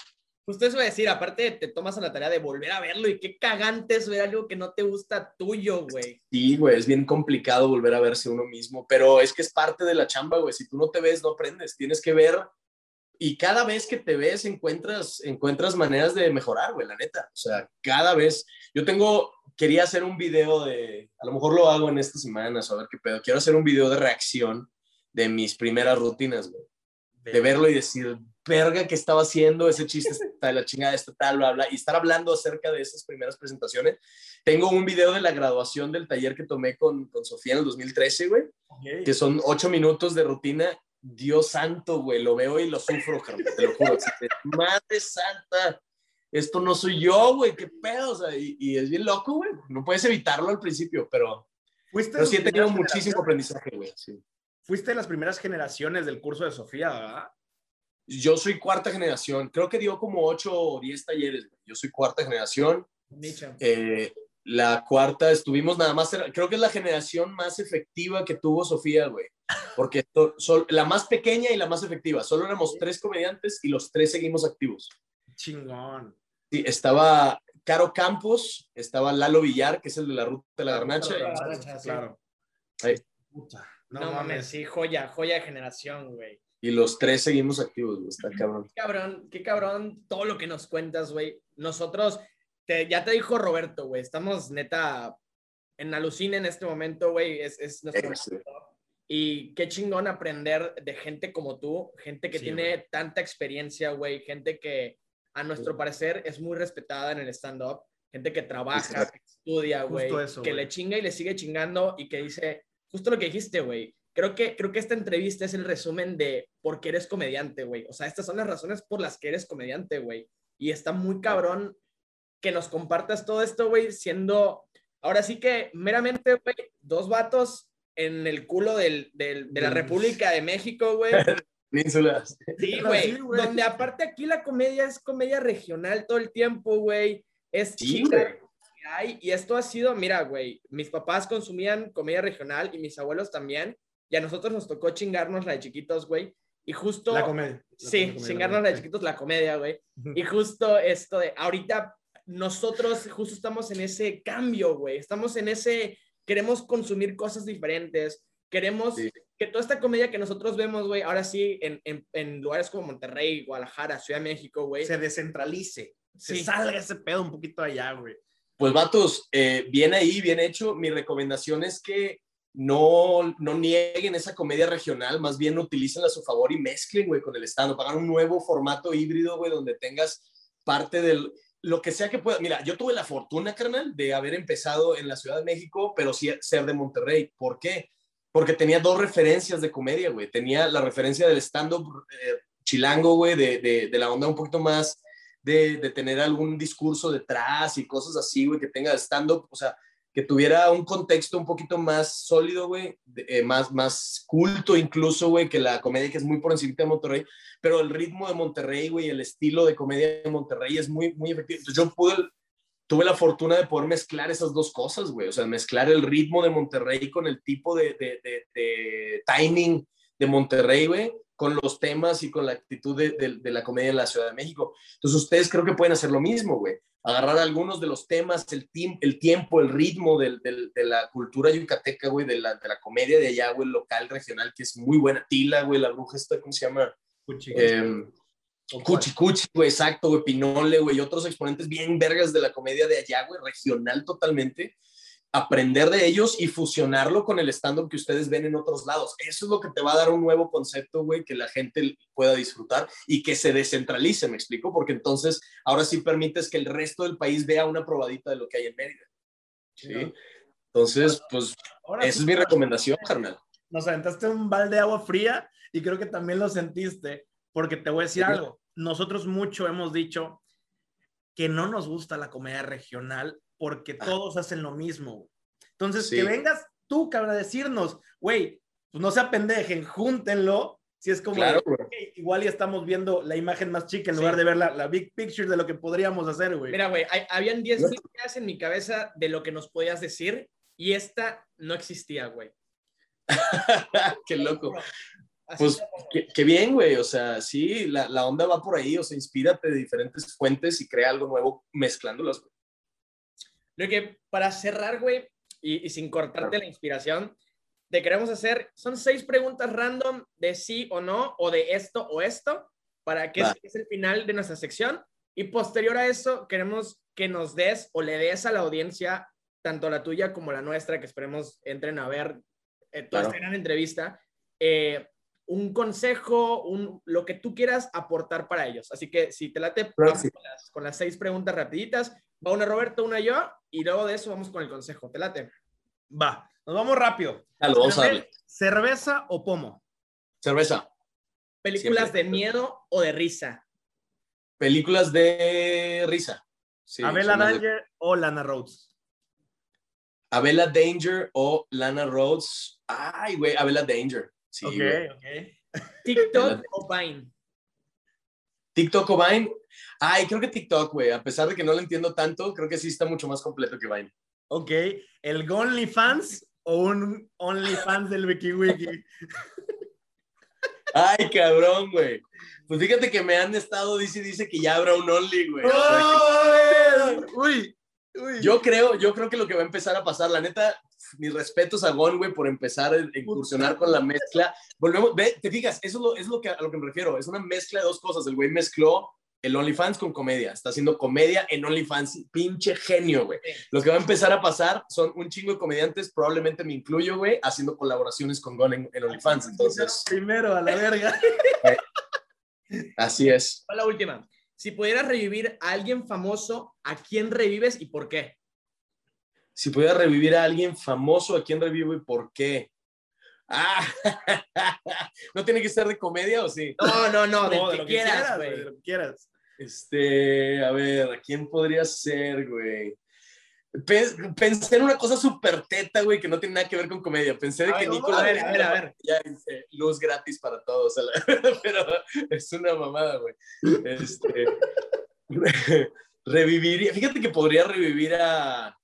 Justo eso iba a decir, aparte te tomas a la tarea de volver a verlo y qué cagante es ver algo que no te gusta tuyo, güey. Sí, güey, es bien complicado volver a verse uno mismo, pero es que es parte de la chamba, güey. Si tú no te ves, no aprendes. Tienes que ver y cada vez que te ves encuentras, encuentras maneras de mejorar, güey, la neta. O sea, cada vez. Yo tengo, quería hacer un video de, a lo mejor lo hago en estas semanas, a ver qué pedo. Quiero hacer un video de reacción de mis primeras rutinas, güey. De verlo y decir, verga, ¿qué estaba haciendo? Ese chiste está de la chingada, esto tal, bla, bla. Y estar hablando acerca de esas primeras presentaciones. Tengo un video de la graduación del taller que tomé con, con Sofía en el 2013, güey, que son ocho minutos de rutina. Dios santo, güey, lo veo y lo sufro, carnal, te lo juro. Madre santa. esto no soy yo, güey, qué pedo, o sea, y, y es bien loco, güey, no puedes evitarlo al principio, pero, pero sí he tenido muchísimo aprendizaje, güey, sí. Fuiste de las primeras generaciones del curso de Sofía, ¿verdad? Yo soy cuarta generación, creo que dio como 8 o 10 talleres, güey. yo soy cuarta generación. Eh, la cuarta estuvimos nada más, creo que es la generación más efectiva que tuvo Sofía, güey. Porque to- sol- la más pequeña y la más efectiva. Solo éramos tres comediantes y los tres seguimos activos. Chingón. Sí, estaba Caro Campos, estaba Lalo Villar, que es el de la Ruta de la Garnacha. La. Claro. Ahí. Puta, No, mames, sí, joya, joya de generación, güey. Y los tres seguimos activos, güey. Está cabrón. Qué cabrón, qué cabrón todo lo que nos cuentas, güey. Nosotros, te- ya te dijo Roberto, güey, estamos neta en alucina en este momento, güey. Es, es nuestro Sí. Y qué chingón aprender de gente como tú, gente que Sí, tiene tanta experiencia, güey, gente que a nuestro Sí. parecer es muy respetada en el stand-up, gente que trabaja, que estudia, Justo güey, eso, que güey. le chinga y le sigue chingando y que dice, justo lo que dijiste, güey. Creo que, creo que esta entrevista es el resumen de por qué eres comediante, güey. O sea, estas son las razones por las que eres comediante, güey. Y está muy cabrón que nos compartas todo esto, güey, siendo, ahora sí que meramente, güey, dos vatos en el culo del, del- de la República de México, güey. Penínsulas. Sí, Sí, güey. güey. Donde aparte aquí la comedia es comedia regional todo el tiempo, güey. Es Sí, hay. Y esto ha sido, mira, güey, mis papás consumían comedia regional y mis abuelos también. Y a nosotros nos tocó chingarnos la de chiquitos, güey. Y justo... La comedia. La Sí, comedia, chingarnos la de sí. chiquitos la comedia, güey. Y justo esto de, ahorita nosotros justo estamos en ese cambio, güey. Estamos en ese, queremos consumir cosas diferentes. Queremos Sí. que toda esta comedia que nosotros vemos, güey, ahora sí, en, en, en lugares como Monterrey, Guadalajara, Ciudad de México, güey. Se descentralice. Se Sí. salga ese pedo un poquito allá, güey. Pues vatos, eh, bien ahí, bien hecho. Mi recomendación es que no, no nieguen esa comedia regional, más bien utilicen a su favor y mezclen, güey, con el stand-up. Un nuevo formato híbrido, güey, donde tengas parte del, lo que sea que pueda. Mira, yo tuve la fortuna, carnal, de haber empezado en la Ciudad de México, pero sí ser de Monterrey. ¿Por qué? Porque tenía dos referencias de comedia, güey. Tenía la referencia del stand-up eh, chilango, güey, de, de, de la onda un poquito más de, de tener algún discurso detrás y cosas así, güey, que tenga stand-up, o sea, tuviera un contexto un poquito más sólido, güey, eh, más, más culto incluso, güey, que la comedia que es muy por encima de Monterrey, pero el ritmo de Monterrey, güey, el estilo de comedia de Monterrey es muy, muy efectivo. Entonces yo tuve la fortuna de poder mezclar esas dos cosas, güey, o sea, mezclar el ritmo de Monterrey con el tipo de, timing de Monterrey, güey, con los temas y con la actitud de, de- de la comedia en la Ciudad de México. Entonces ustedes creo que pueden hacer lo mismo, güey. Agarrar algunos de los temas, el, tim- el tiempo, el ritmo del- del- de la cultura yucateca, güey, de la, de la comedia de allá, güey, local, regional, que es muy buena. Tila, güey, la bruja esta, ¿cómo se llama? Cuchi Cuchi, güey, exacto, güey, Pinole, güey, y otros exponentes bien vergas de la comedia de allá, güey, regional totalmente. Aprender de ellos y fusionarlo con el stand-up que ustedes ven en otros lados. Eso es lo que te va a dar un nuevo concepto, güey, que la gente pueda disfrutar y que se descentralice, ¿me explico? Porque entonces ahora sí permites que el resto del país vea una probadita de lo que hay en Mérida. ¿Sí? Entonces, pues, Ahora esa sí, es mi recomendación, carnal. Nos aventaste un balde de agua fría y creo que también lo sentiste, porque te voy a decir Sí. algo. Nosotros mucho hemos dicho que no nos gusta la comedia regional porque Ah. todos hacen lo mismo. Entonces, Sí. que vengas tú, cabrón, a decirnos, güey, pues no se apendejen, júntenlo. Si es como, Claro, de, güey. "Ok, igual ya estamos viendo la imagen más chica en Sí. lugar de ver la, la big picture de lo que podríamos hacer, güey. Mira, güey, hay- habían 10.000 ideas en mi cabeza de lo que nos podías decir y esta no existía, güey. Qué loco. Pues qué, qué bien, güey. O sea, sí, la, la onda va por ahí. O sea, inspírate de diferentes fuentes y crea algo nuevo mezclándolas. güey. Lo que para cerrar, güey, y, y sin cortarte la inspiración, te queremos hacer, son seis preguntas random de sí o no, o de esto o esto, para que Va. es, es el final de nuestra sección. Y posterior a eso, queremos que nos des o le des a la audiencia, tanto la tuya como la nuestra, que esperemos entren a ver eh, toda Claro. esta gran entrevista, eh, un consejo, un, lo que tú quieras aportar para ellos. Así que si te late, Claro, vamos sí. con, las, con las seis preguntas rapiditas. Va una Roberto, una yo, y luego de eso vamos con el consejo. ¿Te late? Va, nos vamos rápido. Dale, vamos a darle. ¿Cerveza o pomo? Cerveza. ¿Películas Siempre. de miedo o de risa? Películas de risa. Sí, Abela de- Danger o Lana Rhodes. Abela Danger o Lana Rhodes. Ay, güey, Abela Danger. Sí, ok, güey. ok. TikTok o Vine. TikTok o Vine. Ay, creo que TikTok, güey. A pesar de que no lo entiendo tanto, creo que sí está mucho más completo que Vine. Ok, ¿el OnlyFans o un OnlyFans del Wiki Wiki? Ay, cabrón, güey. Pues fíjate que me han estado, dice, dice que ya habrá un Only, güey. O sea, que- Uy, uy. Yo creo, yo creo que lo que va a empezar a pasar, la neta, mis respetos a Gon, güey, por empezar a incursionar con la mezcla. Volvemos, ve, te fijas, eso es lo, es lo que, a lo que me refiero, es una mezcla de dos cosas. El güey mezcló el OnlyFans con comedia, está haciendo comedia en OnlyFans, pinche genio, güey. Lo que va a empezar a pasar son un chingo de comediantes, probablemente me incluyo, güey, haciendo colaboraciones con Gon en, en OnlyFans. Entonces, Primero, a la verga. así es. La última. Si pudieras revivir a alguien famoso, ¿a quién revives y por qué? Si pudiera revivir a alguien famoso, ¿a quién revivo y por qué? Ah, ¿no tiene que ser de comedia o sí? No, no, no, de lo que quieras, güey. de lo que quieras. Este, a ver, ¿a quién podría ser, güey? Pe- Pensé en una cosa súper teta, güey, que no tiene nada que ver con comedia. Pensé de que Nicolás a ver, a ver, a ver. ya dice luz gratis para todos, pero es una mamada, güey. Este, reviviría, fíjate que podría revivir a,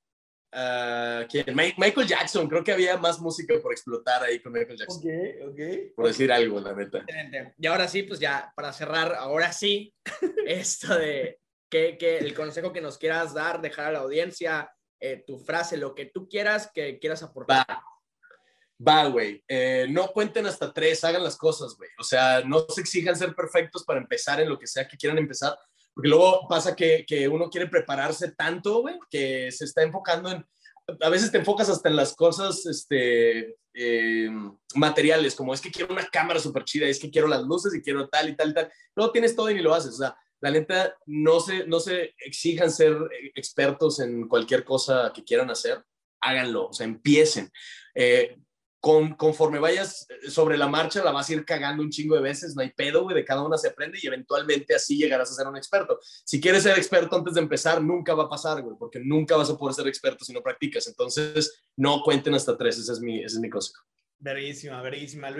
a ¿quién? Mi- Michael Jackson. Creo que había más música por explotar ahí con Michael Jackson, Ok, ok. por decir algo, la neta. Excelente. Y ahora sí, pues ya para cerrar, ahora sí, esto de que, que el consejo que nos quieras dar, dejar a la audiencia, eh, tu frase, lo que tú quieras que quieras aportar. Va. Va, güey. Eh, no cuenten hasta tres, hagan las cosas, güey. O sea, no se exijan ser perfectos para empezar en lo que sea que quieran empezar, porque luego pasa que, que uno quiere prepararse tanto, güey, que se está enfocando en... A veces te enfocas hasta en las cosas este, eh, materiales, como es que quiero una cámara súper chida, es que quiero las luces y quiero tal y tal y tal. Luego tienes todo y ni lo haces. O sea, la neta, no se, no se exijan ser expertos en cualquier cosa que quieran hacer. Háganlo, o sea, empiecen. Eh, con, conforme vayas sobre la marcha, la vas a ir cagando un chingo de veces, no hay pedo, güey, de cada una se aprende y eventualmente así llegarás a ser un experto. Si quieres ser experto antes de empezar, nunca va a pasar, güey, porque nunca vas a poder ser experto si no practicas. Entonces, no cuenten hasta tres, ese es mi, ese es mi consejo. Verguísima,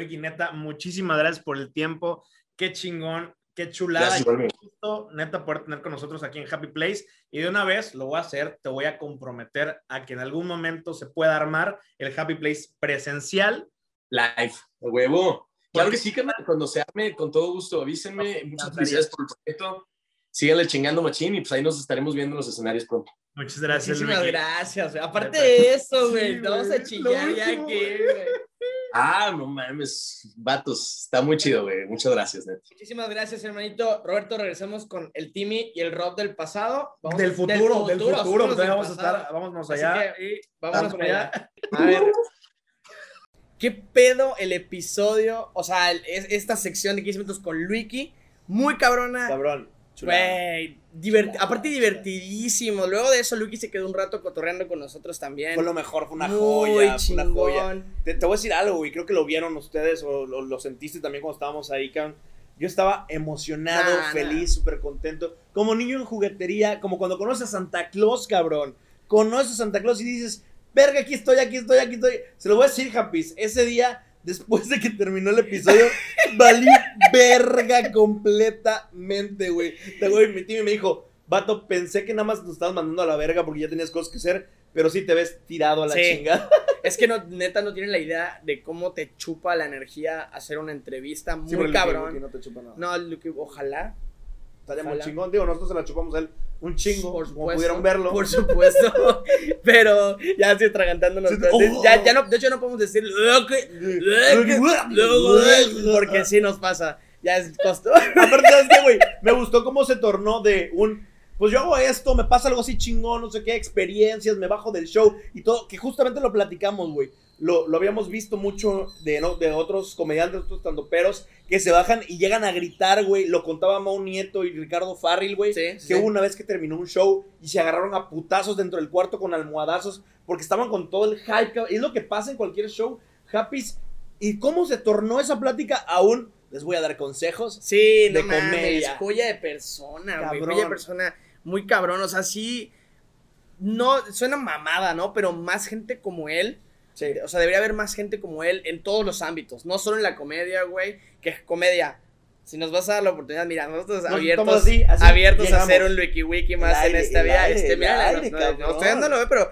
y neta, muchísimas gracias por el tiempo. Qué chingón, qué chulada. Gracias, gusto, neta, poder tener con nosotros aquí en Happy Place. Y de una vez lo voy a hacer, te voy a comprometer a que en algún momento se pueda armar el Happy Place presencial. Live, huevo. Claro que sí, carnal, cuando se arme, con todo gusto, avísenme. Muchas felicidades por el proyecto. Síganle chingando machín y pues ahí nos estaremos viendo en los escenarios pronto. Muchas gracias, Muchísimas Luis. gracias, güey. Aparte de eso, Sí, güey, te vamos a chillar ya que, güey. Ah, no mames, vatos, está muy chido, güey. Muchas gracias, neta. Muchísimas gracias, hermanito. Roberto, regresamos con el Timmy y el Rob del pasado. Vamos- Del futuro, del futuro. fuimos Entonces del vamos a estar, vámonos allá. que, y Vámonos para allá. A ver. ¿Qué pedo el episodio? O sea, el- es- esta sección de 15 minutos con Luiki. Muy cabrona. Cabrón. Güey, aparte divertidísimo. Luego de eso, Luiki se quedó un rato cotorreando con nosotros también. Fue lo mejor, fue una Muy joya, fue una joya. Te, te voy a decir algo, güey. Creo que lo vieron ustedes o lo, lo sentiste también cuando estábamos ahí, cabrón. Yo estaba emocionado, Nah, feliz, súper contento. Como niño en juguetería, como cuando conoces a Santa Claus, cabrón. Conoces a Santa Claus y dices, verga, aquí estoy, aquí estoy, aquí estoy. Se lo voy a decir, Happy. Ese día, después de que terminó el episodio, valí verga completamente, güey. Te güey, mi tío me dijo, vato, pensé que nada más nos estabas mandando a la verga porque ya tenías cosas que hacer, pero sí te ves tirado a la Sí. chingada. Es que no, neta no tienen la idea de cómo te chupa la energía hacer una entrevista muy Sí, cabrón. No te chupa nada. No, ojalá. Estaría muy chingón. Digo, nosotros se la chupamos a él un chingo, Por como pudieron verlo. Por supuesto. Pero ya estoy atragantándonos. Sí, oh. ya, ya no, de hecho, no podemos decir porque sí nos pasa. Ya es costo. Aparte, ¿sabes qué, güey? Me gustó cómo se tornó de un. Pues yo hago esto, me pasa algo así chingón, no sé qué, experiencias, me bajo del show y todo, que justamente lo platicamos, güey. Lo, lo habíamos visto mucho de, ¿no? de otros comediantes, otros tandoperos, que se bajan y llegan a gritar, güey. Lo contaba Mau Nieto y Ricardo Farril, güey. Sí, sí, que sí. hubo una vez que terminó un show y se agarraron a putazos dentro del cuarto con almohadazos porque estaban con todo el hype. Es lo que pasa en cualquier show, Happy. ¿Y cómo se tornó esa plática a un les voy a dar consejos. Sí, de no mames, comedia. joya de persona, güey. Joya de persona muy cabrón. O sea, sí. No, suena mamada, ¿no? Pero más gente como él. Sí. O sea, debería haber más gente como él en todos los ámbitos. No solo en la comedia, güey. Que es comedia. Si nos vas a dar la oportunidad, mira, nosotros Nos abiertos, estamos así, así, abiertos a hacer un wiki wiki más aire, en esta vida. este, el mira, aire, no, no, no estoy dándolo, eh, pero.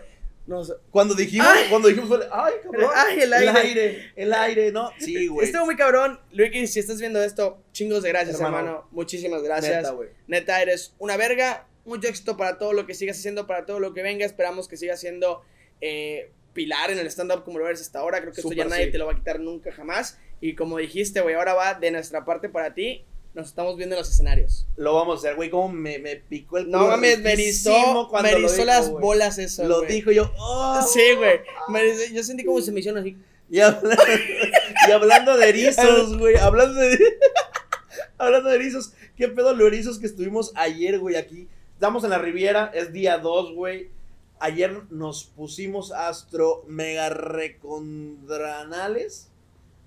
Cuando dijimos, Ay. cuando dijimos, fue, ay, cabrón. Ay, el aire. El aire, el aire, ¿no? Sí, güey. Estuvo muy cabrón. Luiki, si estás viendo esto, chingos de gracias, Hermano. hermano. Muchísimas gracias. Neta, güey. Neta, eres una verga. Mucho éxito para todo lo que sigas haciendo, para todo lo que venga. Esperamos que sigas siendo eh, pilar en el stand-up como lo eres hasta ahora. Creo que Súper, esto ya nadie sí. te lo va a quitar nunca jamás. Y como dijiste, güey, ahora va de nuestra parte para ti. Nos estamos viendo en los escenarios. Lo vamos a hacer, güey. Como me, me picó el No culo mames, me erizó, cuando me erizó dijo, las bolas eso. Lo dijo yo. oh. Sí, güey. Erizó- Yo sentí como se me hicieron así. Y, habla- y hablando de erizos, güey. Hablando de. hablando de erizos. ¿Qué pedo los erizos que estuvimos ayer, güey? Aquí. Estamos en la Riviera. Es día 2, güey. Ayer nos pusimos astro mega recondranales.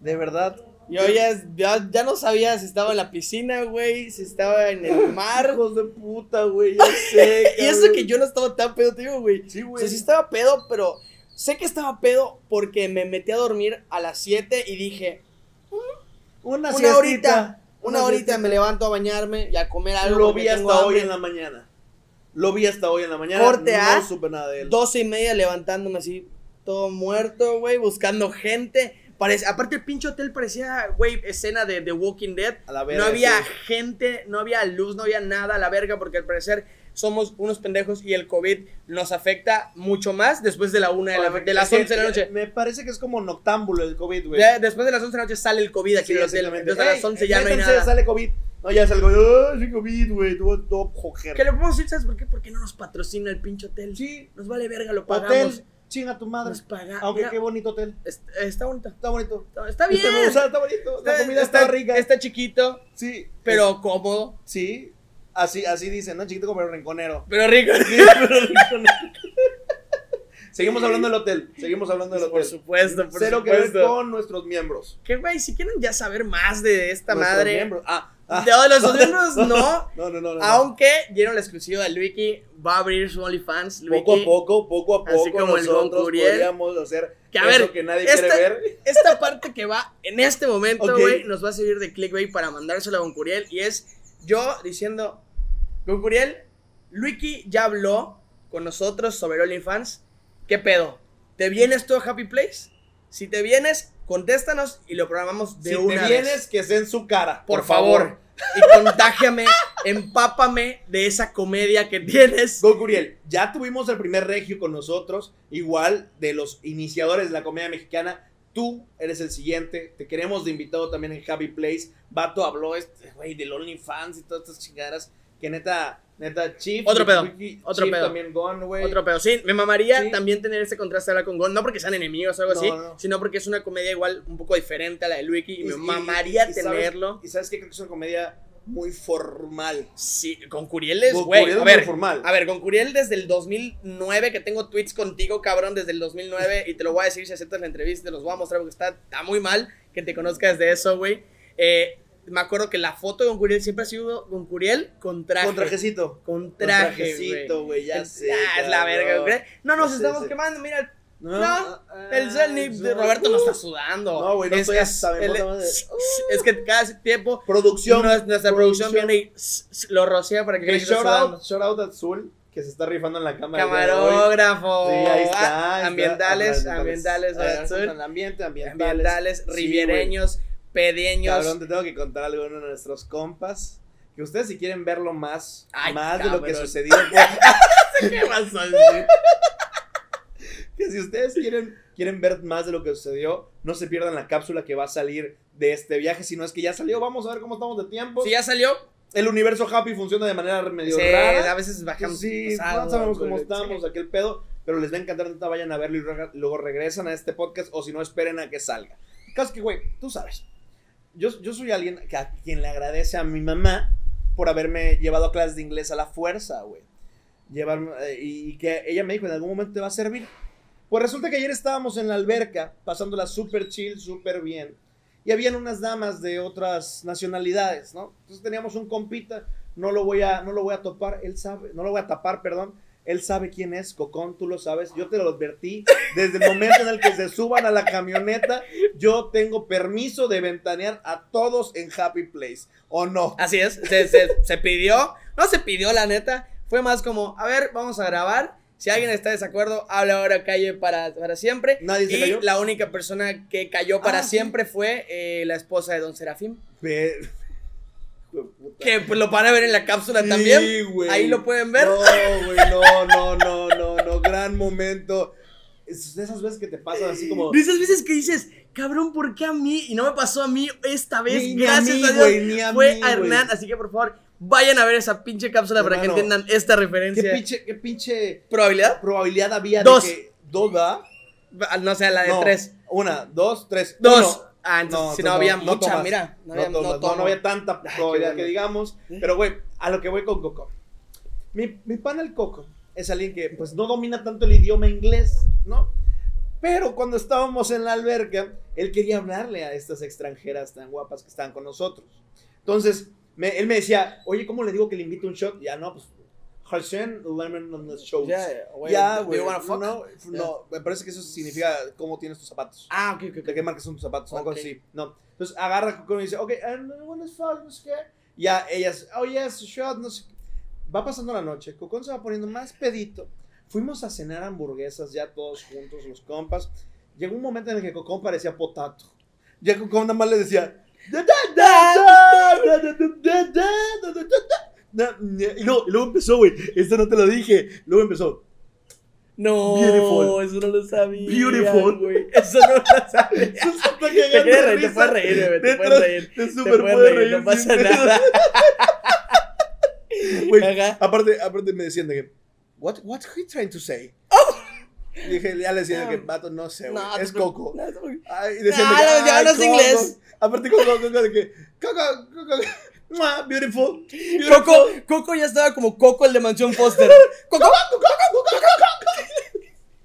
De verdad. Yo ya, ya, ya no sabía si estaba en la piscina, güey, si estaba en el mar. Hijos de puta, güey. Ya sé. y eso que yo no estaba tan pedo, te digo, güey. Sí, O güey. sea, sí estaba pedo, pero sé que estaba pedo porque me metí a dormir a las 7 y dije, Una, una horita, una horita siestita. me levanto a bañarme y a comer algo. Lo vi hasta hoy en la mañana. Lo vi hasta hoy en la mañana. Corte No supe nada de él. 12 y media levantándome así, todo muerto, güey, buscando gente. Parece, aparte el pinche hotel parecía, güey, escena de The Walking Dead. A la No verga, había sí. gente, no había luz, no había nada a la verga, porque al parecer somos unos pendejos y el COVID nos afecta mucho más después de la una de, la, de las Es que 11 de la noche. Me parece que es como noctámbulo el COVID, güey. Después de las 11 de la noche sale el COVID aquí Sí, en el hotel. Entonces a las Ey, 11 ya no hay nada. sale COVID. No, ya salgo. Ay, sí, COVID, güey. Todo, todo jojer. ¿Qué le podemos decir? ¿Sabes por qué? Porque no nos patrocina el pinche hotel. Sí. Nos vale verga, lo pagamos. Hotel, chinga tu madre. Nos paga. Aunque Mira, qué bonito hotel. es- está bonito. Está bonito. Está, está bien. Está, sea, está bonito. La comida está, rica. Está chiquito, Sí. pero cómodo. Sí. Así, así dicen, ¿no? Chiquito como el rinconero. Pero rico. Sí, pero rinconero. Seguimos hablando del hotel. Seguimos hablando del por hotel. supuesto, por Cero que ver supuesto. con nuestros miembros. Que güey, si quieren ya saber más de esta Nuestros madre. miembros. Ah, ah. De los miembros no. No, no, no. no, no. Aunque dieron la exclusiva de Luiki, va a abrir su OnlyFans. Poco a poco, poco a Así poco, como el nosotros podríamos hacer Que a eso ver, que nadie esta- quiere ver. Esta parte que va en este momento, güey, nos va a servir de clickbait para mandárselo a Goncuriel. Y es yo diciendo, Goncuriel, Luiki ya habló con nosotros sobre OnlyFans. ¿Qué pedo? ¿Te vienes tú a Happy Place? Si te vienes, contéstanos y lo programamos de si una te vez. vienes, que sea en su cara. por, favor. Y contágiame, empápame de esa comedia que tienes. Gokuriel, ya tuvimos el primer regio con nosotros, igual de los iniciadores de la comedia mexicana. Tú eres el siguiente, te queremos de invitado también en Happy Place. Vato habló este güey del OnlyFans y todas estas chingaderas que neta, neta, Chief. Otro pedo, otro pedo. también gone, güey. Otro pedo, sí, me mamaría Sí. también tener ese contraste hablar con Gon, no porque sean enemigos o algo No, así, no. sino porque es una comedia igual un poco diferente a la de Luiki y, Y- me y- mamaría y sabes- tenerlo. Y sabes que creo que es una comedia muy formal. Sí, con Curiel es, güey, a ver, formal. a ver, con Curiel desde el 2009, que tengo tweets contigo, cabrón, desde el 2009, y te lo voy a decir si aceptas la entrevista, te los voy a mostrar porque está, está muy mal que te conozcas de eso, güey. Eh, me acuerdo que la foto de Con Curiel siempre ha sido con Curiel con traje. Con trajecito. Con Con traje, trajecito, güey, ya sé. Ah, es la verga, güey. No nos sé, estamos quemando, mira, No, No, ah, el Zelny de Roberto no está sudando. No, güey, no es, estoy es- hasta el- que cada tiempo Producción. nuestra, nuestra producción, viene y lo rocea para que Que shout out, shout out Azul, que se está rifando en la cámara. el. Camarógrafo. Sí, ahí está. Ah, ambientales, ambientales, el ambientales. ambientales, Sí, riviereños. Pedeños. Cabrón, te tengo que contar algo de uno de nuestros compas. Que ustedes si quieren verlo más, Ay, más de lo que cabrón. sucedió. pues, ¿Qué decir? que si ustedes quieren, quieren ver más de lo que sucedió, no se pierdan la cápsula que va a salir de este viaje. Si no es que ya salió, vamos a ver cómo estamos de tiempo. Si ya salió, El universo Happy funciona de manera medio sí, rara. a veces bajamos. Sí, pasado, no sabemos cómo estamos, sí. aquel pedo, pero les va a encantar, vayan a verlo y luego regresan a este podcast o si no, esperen a que salga. Caso que, güey, tú sabes, yo, yo soy alguien que a quien le agradece a mi mamá por haberme llevado a clases de inglés a la fuerza, güey. Llevarme, eh, y, que ella me dijo, en algún momento te va a servir. Pues resulta que ayer estábamos en la alberca, pasándola súper chill, súper bien. y habían unas damas de otras nacionalidades, ¿no? Entonces teníamos un compita, no lo voy a, no lo voy a topar, él sabe, no lo voy a tapar, perdón, él sabe quién es, Cocón, tú lo sabes, yo te lo advertí, desde el momento en el que se suban a la camioneta, yo tengo permiso de ventanear a todos en Happy Place, ¿o no? Así es, se, se- se pidió, no se pidió la neta, fue más como, a ver, vamos a grabar, si alguien está de desacuerdo, habla ahora, calle para, para siempre. ¿Nadie se y cayó? la única persona que cayó para Ah, sí. siempre fue eh, la esposa de Don Serafín, de puta. que pues, lo van a ver en la cápsula Sí, también. güey. Ahí lo pueden ver. No, güey, no, no, no, no, no, gran momento. Es de esas veces que te pasan así como... De esas veces que dices, cabrón, ¿por qué a mí? Y no me pasó a mí esta vez, Ni- ni a gracias mí, a, Dios. güey, ni a fue mí, a Hernán, así que por favor, vayan a ver esa pinche cápsula para que entiendan esta ¿Qué referencia. pinche, qué pinche ¿Probabilidad? probabilidad había Dos. de que... Dos, ¿verdad? No sé, la de No, tres. Una, dos, tres. Dos. uno. Ah, entonces, si no, entonces había no mucha, tomas. mira. No No, había, no tomas, no, no había tanta probabilidad que digamos. ¿Eh? Pero, güey, a lo que voy con Coco. Mi, mi pana el Coco es alguien que, pues, no domina tanto el idioma inglés, ¿no? Pero cuando estábamos en la alberca, él quería hablarle a estas extranjeras tan guapas que estaban con nosotros. Entonces, me- él me decía, oye, ¿cómo le digo que le invito un shot? Ya, no, pues, Harsen Lemon on the show. Ya, güey, ya? No, no, me parece que eso significa cómo tienes tus zapatos. Ah, ok, ok. ¿De qué marca son tus zapatos? Ok. así. No. Entonces agarra y dice, ok, and when is fuck, no sé qué. Ya ellas, oh yes, shot, no sé qué. Va pasando la noche, Cocón se va poniendo más pedito. Fuimos a cenar hamburguesas ya todos juntos, los compas. Llegó un momento en el que Cocón parecía potato. Ya Cocón nada más le decía, "Da, da, da, y, no, y luego empezó, güey. Esto no te lo dije. Luego empezó. No, Beautiful. eso no lo sabía. Beautiful. Güey. Eso no lo sabía. eso está. Te, reír, te puedes reír, güey. Te puedes reír. Te, super te puedes reír, reír, No pasa nada. Güey, aparte, aparte me decían de que, what, what he trying to say? Oh. Dije, ya le decía no. que, vato, no sé, no, es Coco. No, ay, y decían, ah, no, de que, ya hablas inglés. Aparte, Coco, Coco, de que, Coco, Coco beautiful, beautiful. Coco, Coco ya estaba como Coco el de Mansión Foster. Coco,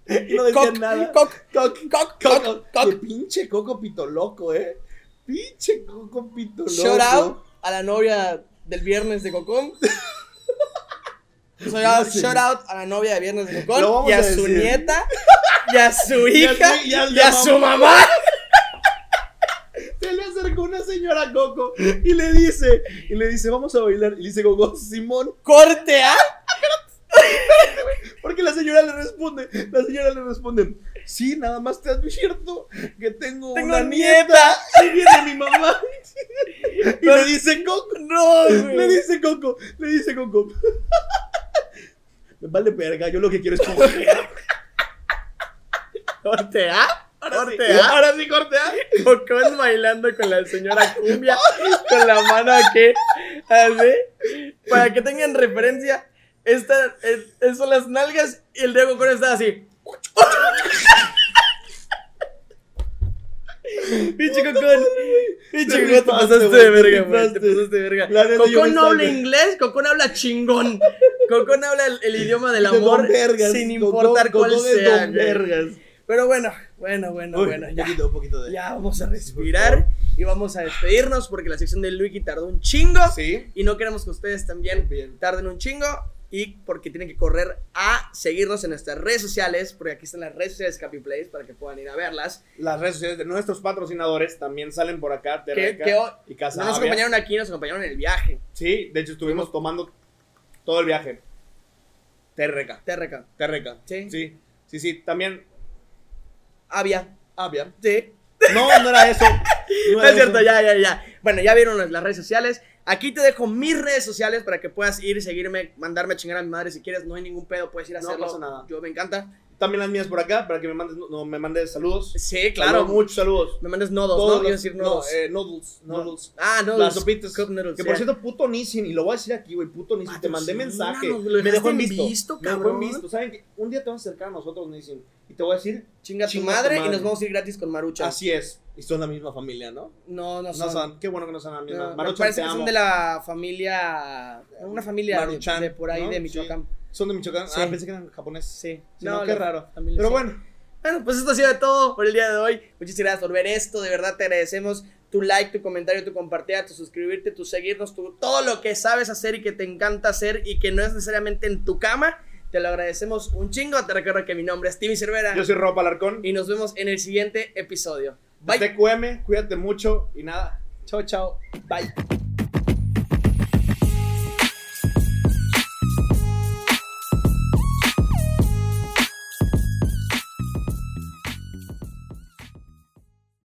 Y no decían Coco, nada. Coco, Coco, Coco, Coco. Coco, Qué Coco. pinche Coco pito loco, eh. Pinche Coco pito loco. Shout out a la novia del viernes de Cocón. Shout out, Sí. shout out a la novia de viernes de Cocón. Y a, a su nieta. Y a su Y a hija. su- Y y a a, la su mamá. Se le acercó una señora a Coco y le dice, y le dice, vamos a bailar. Y le dice Coco, Simón, Corte A. porque la señora le responde, la señora le responde, sí, nada más te advierto que tengo, Tengo una nieta. nieta. Y viene mi mamá. Y le dice Coco, No, le dice Coco, le dice Coco. Me vale verga, yo lo que quiero es coger. Corte A. Ahora sí, Corte A. ahora sí, corte A. Cocón bailando con la señora Cumbia, con la mano aquí, así. Para que tengan referencia, esta, es- es- son las nalgas y el de Cocón está así. Pinche Cocón. Pinche Te Cocón, te pasaste de verga, güey. Te pasaste de verga. Cocón no habla inglés, Cocón habla chingón. Cocón habla el, el idioma del De amor Don Vergas. sin importar cuál Coco de sea. Don güey. Vergas. Pero bueno, bueno, bueno, Uy, bueno. un Ya. poquito, un poquito de. Ya vamos a respirar y vamos a despedirnos porque la sección de Luigi tardó un chingo Sí. y no queremos que ustedes también Bien. tarden un chingo y porque tienen que correr a seguirnos en nuestras redes sociales porque aquí están las redes sociales de Happy Place para que puedan ir a verlas. Las redes sociales de nuestros patrocinadores también salen por acá. Terreca que hoy- y Casa no nos Avia. acompañaron aquí, nos acompañaron en el viaje. Sí, de hecho estuvimos tomando todo el viaje. Terreca. Terreca. Terreca. Sí. Sí, sí, sí. También Avia. Avia. Sí. No, no era eso. No No era es cierto, eso. ya, ya, ya. Bueno, ya vieron las, las redes sociales. Aquí te dejo mis redes sociales para que puedas ir y seguirme, mandarme a chingar a mi madre si quieres. No hay ningún pedo, puedes ir a No hacerlo. pasa nada. Yo me encanta. También las mías por acá para que me mandes, no, me mandes saludos. Sí, claro. Saludos, muchos saludos. Me mandes nodos, Todos ¿no? Quiero los- decir no, eh, noodles. Noodles. ah, noodles. Las sopitas. Cup noodles, que por cierto, puto Nissin, y lo voy a decir aquí, güey, puto Nissin, te mandé mensaje. lo Me dejó en visto. visto, me dejó en visto. ¿Saben qué? Un día te vas a acercar a nosotros, Nissin, y te voy a decir, Chinga tu Chinga tu madre, y nos vamos a ir gratis con Marucha. así es. Y son la misma familia, ¿no? No, no No son. son. Qué bueno que no son la No, misma. me Maruchan, parece te que amo. son de la familia. Una familia de, Maruchan, de por ahí ¿no? de Michoacán. Son de Michoacán. Sí. Ah, pensé que eran japoneses. Sí. Sí, no, qué la raro. Pero bueno, Bueno, pues esto ha sido de todo por el día de hoy. Muchísimas gracias por ver esto. De verdad te agradecemos tu like, tu comentario, tu compartir, tu suscribirte, tu seguirnos, tu, todo lo que sabes hacer y que te encanta hacer y que no es necesariamente en tu cama. Te lo agradecemos un chingo. Te recuerdo que mi nombre es Timmy Cervera Yo soy Rob Alarcón. y nos vemos en el siguiente episodio. Bye. TQM, cuídate mucho y nada. Chao, chao. Bye.